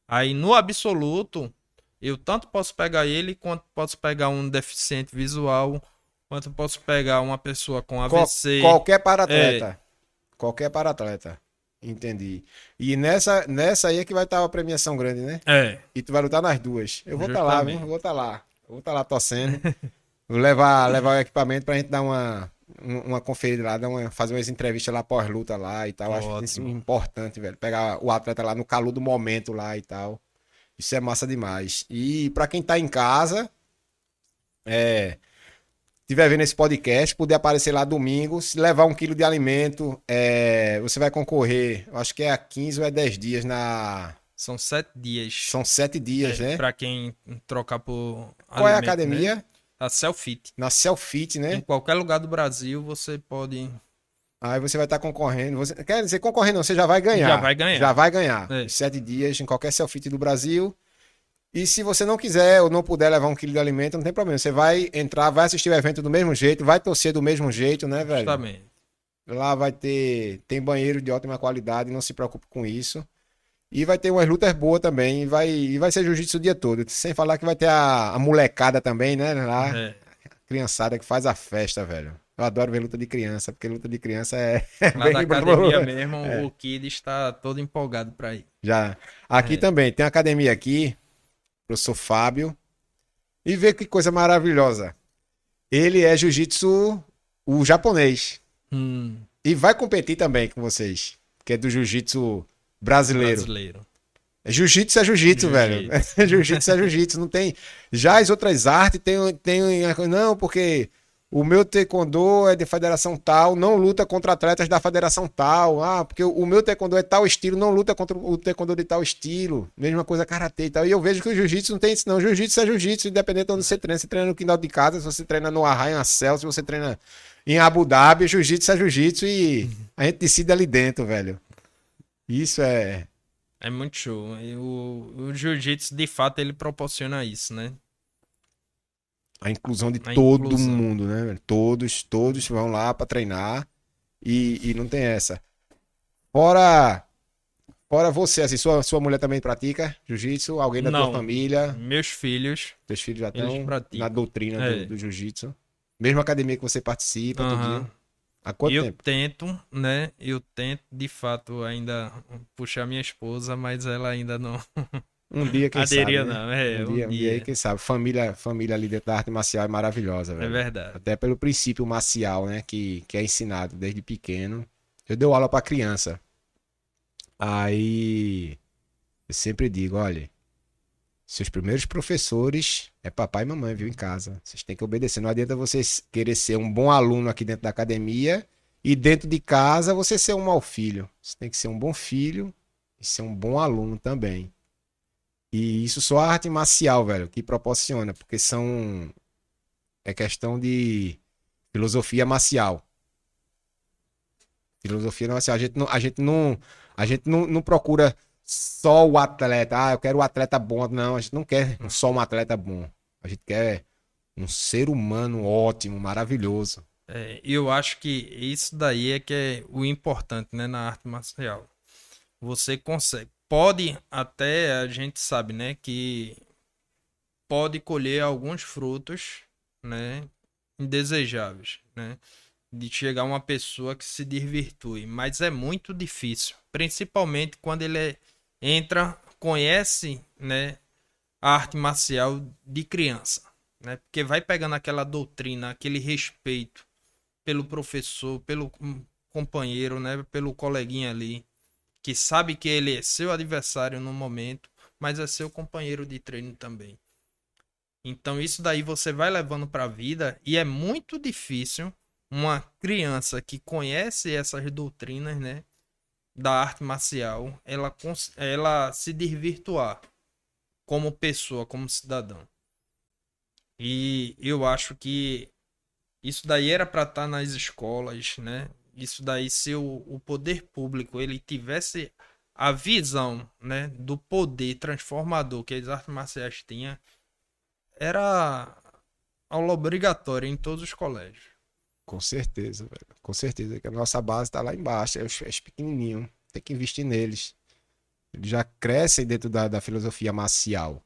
S2: Aí, no absoluto, eu tanto posso pegar ele, quanto posso pegar um deficiente visual, quanto posso pegar uma pessoa com
S1: Qual-
S2: AVC.
S1: Qualquer para-atleta.
S2: É.
S1: Qualquer para-atleta. Entendi. E nessa, nessa aí é que vai estar a premiação grande, né?
S2: É,
S1: E tu vai lutar nas duas. Eu vou estar lá, viu? Eu vou estar lá. Eu vou estar lá torcendo. <laughs> vou levar, levar o equipamento pra gente dar uma, um- uma conferida lá, dar uma, fazer umas entrevistas lá pós-luta lá e tal. Acho
S2: Ótimo.
S1: isso importante, velho. Pegar o atleta lá no calor do momento lá e tal. Isso é massa demais. E pra quem tá em casa, é. Tiver vendo esse podcast, puder aparecer lá domingo, se levar um quilo de alimento, é, você vai concorrer, acho que é a 15 ou é 10 dias na.
S2: são sete dias.
S1: São sete dias, né?
S2: Para quem trocar por.
S1: Qual é a
S2: alimento,
S1: academia?
S2: Né? A Selfit.
S1: Na Selfit,
S2: Em
S1: né?
S2: qualquer lugar do Brasil você pode.
S1: Aí você vai estar concorrendo. Você, quer dizer, concorrendo, você já vai ganhar.
S2: Já vai ganhar.
S1: Já vai ganhar.
S2: É.
S1: Sete dias em qualquer Selfit do Brasil. E se você não quiser ou não puder levar um quilo de alimento, não tem problema. Você vai entrar, vai assistir o evento do mesmo jeito, vai torcer do mesmo jeito, né, velho?
S2: Justamente.
S1: Lá vai ter tem banheiro de ótima qualidade, não se preocupe com isso. E vai ter umas lutas boas também, e vai, e vai ser jiu-jitsu o dia todo. Sem falar que vai ter a, a molecada também, né? Lá,
S2: É.
S1: criançada que faz a festa, velho. Eu adoro ver luta de criança, porque luta de criança é. <laughs>
S2: Lá
S1: bem
S2: da
S1: bom.
S2: academia <laughs> mesmo,
S1: É.
S2: o Kid está todo empolgado para ir.
S1: Já. Aqui
S2: É.
S1: também, tem uma academia aqui, professor Fábio. E vê que coisa maravilhosa. Ele é jiu-jitsu, o japonês.
S2: Hum,
S1: E vai competir também com vocês, que é do jiu-jitsu brasileiro.
S2: brasileiro.
S1: É Jiu-jitsu é jiu-jitsu, velho. <laughs> jiu-jitsu é jiu-jitsu, não tem. Já as outras artes tem, tem. Não, porque o meu taekwondo é de federação tal, não luta contra atletas da federação tal. Ah, porque o meu taekwondo é tal estilo, não luta contra o taekwondo de tal estilo. Mesma coisa karatê e tal. E eu vejo que o jiu-jitsu não tem isso, não. Jiu-jitsu é jiu-jitsu, independente de onde você treina. Você treina no quintal de casa, se você treina no Arraia, na Cel, se você treina em Abu Dhabi, jiu-jitsu é jiu-jitsu e a gente decide ali dentro, velho. Isso é.
S2: É muito show. E o, o jiu-jitsu, de fato, ele proporciona isso, né?
S1: A inclusão de
S2: A
S1: todo
S2: inclusão.
S1: mundo, né? Todos, todos vão lá pra treinar e, e não tem essa. Fora, fora você, assim, sua, sua mulher também pratica jiu-jitsu? Alguém da
S2: Não.
S1: tua família?
S2: Meus filhos,
S1: Teus filhos já estão
S2: praticam.
S1: na doutrina
S2: É.
S1: do, do jiu-jitsu? Mesma academia que você participa, dia? Há quanto
S2: eu
S1: tempo?
S2: tento, né? Eu tento, de fato, ainda puxar minha esposa, mas ela ainda não <laughs>
S1: Um dia, quem
S2: aderia,
S1: sabe, né?
S2: não. É,
S1: Um dia, um dia quem sabe. Família, família ali dentro da arte marcial é maravilhosa,
S2: É
S1: velho.
S2: verdade.
S1: Até pelo princípio marcial, né? Que, que é ensinado desde pequeno. Eu dou aula pra criança. Aí eu sempre digo, olha, seus primeiros professores é papai e mamãe, viu, em casa. Vocês têm que obedecer. Não adianta você querer ser um bom aluno aqui dentro da academia e dentro de casa você ser um mau filho. Você tem que ser um bom filho e ser um bom aluno também. E isso só a arte marcial, velho, que proporciona, porque são é questão de filosofia marcial. Filosofia marcial. A gente não, a gente não, a gente não, não procura só o atleta. Ah, eu quero o atleta bom. Não, a gente não quer só um atleta bom. A gente quer um ser humano ótimo, maravilhoso.
S2: É, eu acho que isso daí é que é o importante, né, na arte marcial. Você consegue, pode até a gente sabe, né, que pode colher alguns frutos, né, indesejáveis, né, de chegar uma pessoa que se desvirtue, mas é muito difícil, principalmente quando ele é- entra, conhece, né, a arte marcial de criança, né, porque vai pegando aquela doutrina, aquele respeito pelo professor, pelo companheiro, né? Pelo coleguinha ali, que sabe que ele é seu adversário no momento, mas é seu companheiro de treino também. Então isso daí você vai levando para a vida e é muito difícil uma criança que conhece essas doutrinas, né, da arte marcial, ela ela se desvirtuar como pessoa, como cidadão. E eu acho que isso daí era para estar tá nas escolas, né? Isso daí se o, o poder público ele tivesse a visão, né, do poder transformador que as artes marciais tinham, era aula obrigatória em todos os colégios.
S1: Com certeza, velho. Com certeza. Que a nossa base tá lá embaixo. É os, é pequenininhos. Tem que investir neles. Eles já crescem dentro da, da filosofia marcial.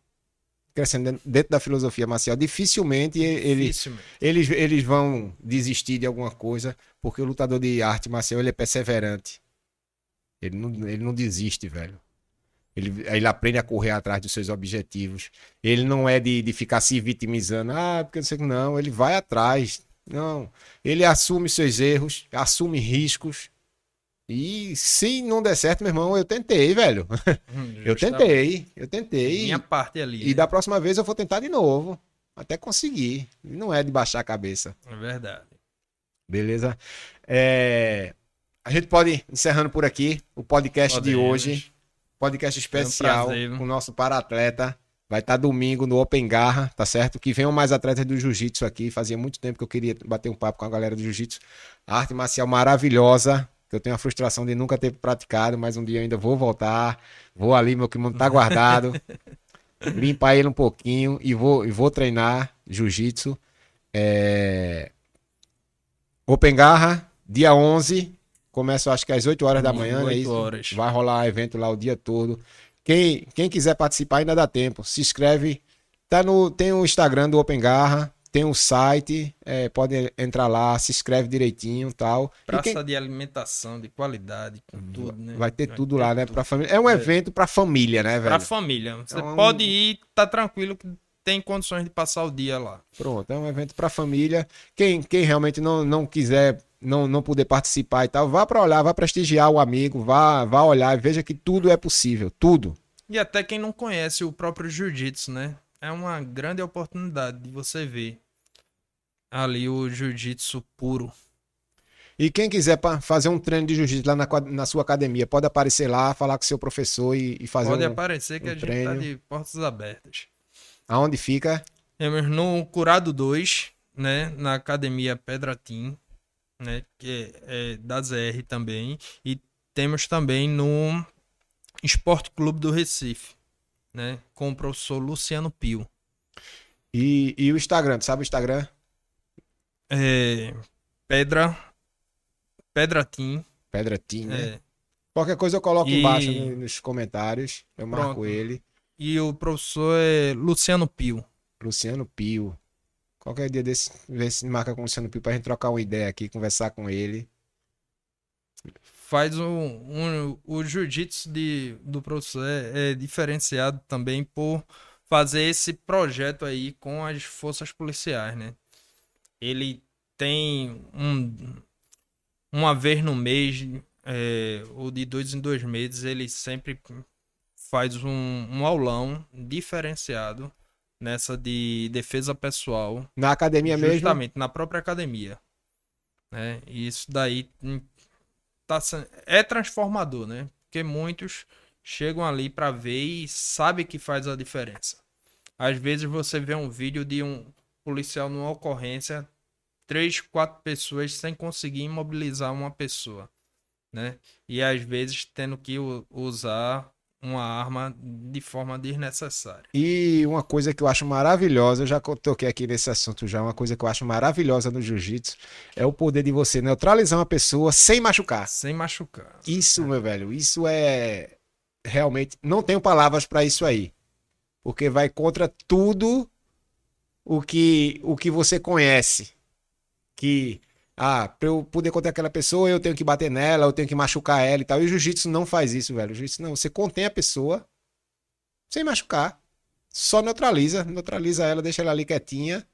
S1: Crescendo dentro da filosofia marcial. Dificilmente, Dificilmente. Eles, eles, eles vão desistir de alguma coisa, porque o lutador de arte marcial ele é perseverante. Ele não, ele não desiste, velho. Ele, ele aprende a correr atrás dos seus objetivos. Ele não é de, de ficar se vitimizando. Ah, porque não sei que não. Ele vai atrás. Não. Ele assume seus erros, assume riscos. E se não der certo, meu irmão, eu tentei, velho. Hum, <laughs> eu tentei, eu tentei.
S2: Minha parte ali.
S1: E né? da próxima vez eu vou tentar de novo. Até conseguir. Não é de baixar a cabeça.
S2: É verdade.
S1: Beleza? É... A gente pode ir encerrando por aqui o podcast Podemos. de hoje podcast especial um com o nosso para-atleta. Vai estar tá domingo no Open Garra, tá certo? Que venham mais atletas do Jiu-Jitsu aqui. Fazia muito tempo que eu queria bater um papo com a galera do Jiu-Jitsu. Arte marcial maravilhosa, que eu tenho a frustração de nunca ter praticado, mas um dia eu ainda vou voltar. Vou ali, meu kimono tá guardado. <laughs> limpar ele um pouquinho e vou, e vou treinar Jiu-Jitsu. É... Open Garra, dia 11, Começa, acho que às 8 horas da manhã, 8 é isso? Horas. Vai rolar evento lá o dia todo. Quem, quem quiser participar ainda dá tempo. Se inscreve. Tá no, tem o Instagram do Open Garra, tem o site, é, pode entrar lá, se inscreve direitinho tal.
S2: Praça quem... de alimentação, de qualidade, com tudo,
S1: né? Vai ter vai tudo ter lá, né? Pra família. É um é. evento pra família, né, velho?
S2: Pra família. Você é um... pode ir, tá tranquilo que tem condições de passar o dia lá.
S1: Pronto, é um evento pra família. Quem, quem realmente não, não quiser não, não poder participar e tal, vá para olhar, vá prestigiar o amigo, vá, vá olhar e veja que tudo é possível, tudo.
S2: E até quem não conhece o próprio jiu-jitsu, né? É uma grande oportunidade de você ver ali o jiu-jitsu puro.
S1: E quem quiser fazer um treino de jiu-jitsu lá na, na, sua academia, pode aparecer lá, falar com seu professor e, e fazer
S2: pode
S1: um
S2: Pode aparecer que um a gente treino. tá de portas abertas.
S1: Aonde fica?
S2: No Curado 2, né? Na academia Pedratim né, que é, é da ZR também, e temos também no Esporte Clube do Recife, né, com o professor Luciano Pio.
S1: E, e o Instagram, tu sabe o Instagram?
S2: É, Pedra Pedra Team.
S1: Pedra Team, né? É. Qualquer coisa eu coloco e... embaixo nos comentários, eu Pronto. marco ele.
S2: E o professor é Luciano Pio.
S1: Luciano Pio. Qualquer dia desse, ver se marca com o Luciano Pio pra gente trocar uma ideia aqui, conversar com ele.
S2: Faz um. um o jiu-jitsu do professor é, é diferenciado também por fazer esse projeto aí com as forças policiais, né? Ele tem um, uma vez no mês, é, ou de dois em dois meses, ele sempre faz um, um aulão diferenciado nessa de defesa pessoal.
S1: Na academia
S2: justamente,
S1: mesmo?
S2: Justamente, na própria academia. Né? E isso daí hum, tá, é transformador, né? Porque muitos chegam ali para ver e sabem que faz a diferença. Às vezes você vê um vídeo de um policial numa ocorrência, três, quatro pessoas sem conseguir imobilizar uma pessoa, né? E às vezes tendo que usar uma arma de forma desnecessária.
S1: E uma coisa que eu acho maravilhosa, eu já toquei aqui nesse assunto já, uma coisa que eu acho maravilhosa no jiu-jitsu é o poder de você neutralizar uma pessoa sem machucar.
S2: Sem machucar.
S1: Isso, é. meu velho, isso é realmente não tenho palavras para isso aí. Porque vai contra tudo o que o que você conhece. Que ah, pra eu poder conter aquela pessoa, eu tenho que bater nela, eu tenho que machucar ela e tal. E o jiu-jitsu não faz isso, velho. O jiu-jitsu não. Você contém a pessoa sem machucar. Só neutraliza. Neutraliza ela, deixa ela ali quietinha.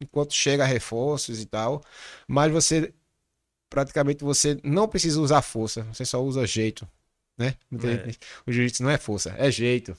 S1: enquanto chega reforços e tal, mas você praticamente você não precisa usar força, você só usa jeito, né?
S2: É.
S1: O jiu-jitsu não é força, é jeito.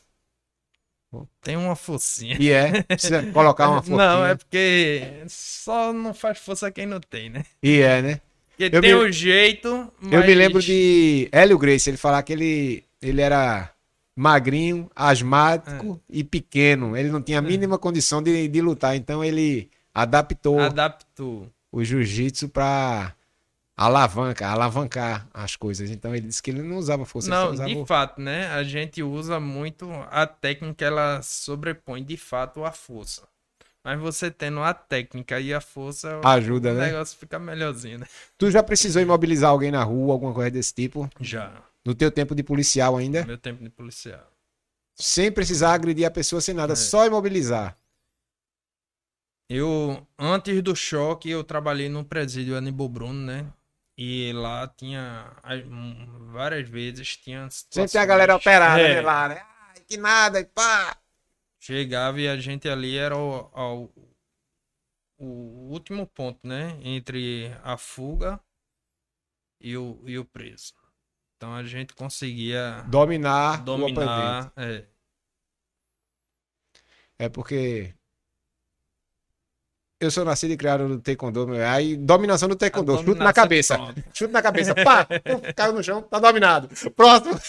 S2: Tem uma forcinha.
S1: E é, precisa colocar uma força. <laughs>
S2: Não, é porque só não faz força quem não tem, né?
S1: E é, né?
S2: Porque
S1: Eu
S2: tem
S1: me-
S2: o jeito, mas...
S1: Eu me lembro de Hélio Gracie, ele falar que ele, ele era magrinho, asmático
S2: É.
S1: e pequeno. Ele não tinha a mínima condição de, de lutar, então ele adaptou
S2: Adaptou.
S1: o jiu-jitsu para alavanca, alavancar as coisas. Então ele disse que ele não usava força,
S2: Não,
S1: usava
S2: de fato, né? A gente usa muito a técnica, ela sobrepõe de fato a força. Mas você tendo a técnica e a força,
S1: ajuda,
S2: o
S1: né?
S2: negócio fica melhorzinho, né?
S1: Tu já precisou imobilizar alguém na rua, alguma coisa desse tipo?
S2: Já,
S1: No teu tempo de policial ainda?
S2: meu tempo de policial.
S1: Sem precisar agredir a pessoa, sem nada,
S2: É.
S1: só imobilizar.
S2: Eu, antes do choque, eu trabalhei no presídio Aníbal Bruno, né? E lá tinha, as- várias vezes, tinha
S1: Sempre tem a galera alterada,
S2: É.
S1: né, lá, né? Ai, que nada, e pá!
S2: Chegava e a gente ali era o, ao- o último ponto, né? Entre a fuga e o, e o preso. Então a gente conseguia
S1: Dominar, o oponente.
S2: dominar. É,
S1: É porque eu sou nascido e criado no taekwondo, meu. aí dominação do taekwondo, chute na cabeça,
S2: pronto.
S1: chute na cabeça, pá, caiu no chão, tá dominado. Próximo. <laughs>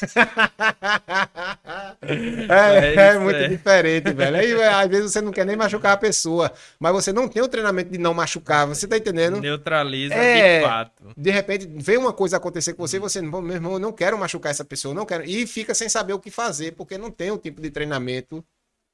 S1: É,
S2: É
S1: é muito
S2: é.
S1: diferente, velho. Aí, velho, às vezes você não quer nem machucar a pessoa, mas você não tem o treinamento de não machucar, você tá entendendo?
S2: neutraliza
S1: É.
S2: de fato.
S1: De repente, vê uma coisa acontecer com você, você, "Pô, meu irmão, eu não quero machucar essa pessoa, não quero. E fica sem saber o que fazer, porque não tem um tipo de treinamento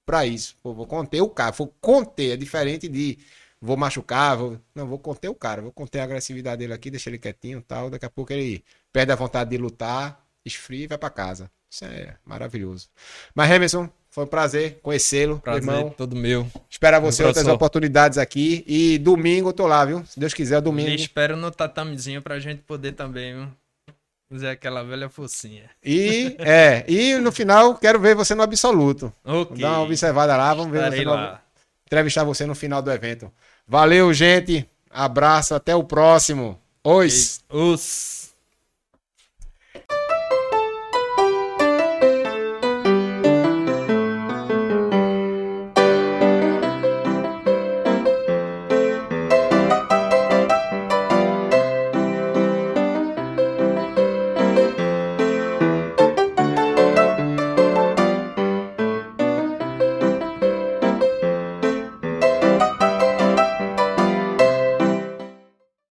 S1: pra isso. Pô, vou conter o cara, vou conter, é diferente de vou machucar, vou... não, vou conter o cara, vou conter a agressividade dele aqui, deixar ele quietinho e tal, daqui a pouco ele perde a vontade de lutar, esfria e vai pra casa. Isso é maravilhoso. Mas, Emerson, foi um prazer conhecê-lo,
S2: Prazer
S1: irmão.
S2: todo meu.
S1: Espero você
S2: Meu
S1: outras oportunidades aqui. E domingo eu tô lá, viu? Se Deus quiser, domingo.
S2: Lhe espero no tatamezinho pra gente poder também viu? fazer aquela velha focinha.
S1: E, é, e no final quero ver você no absoluto.
S2: Ok.
S1: Dá uma observada lá, vamos ver
S2: Estarei
S1: no,
S2: lá.
S1: entrevistar você no final do evento. Valeu, gente. Abraço, até o próximo. Oi.
S2: Os...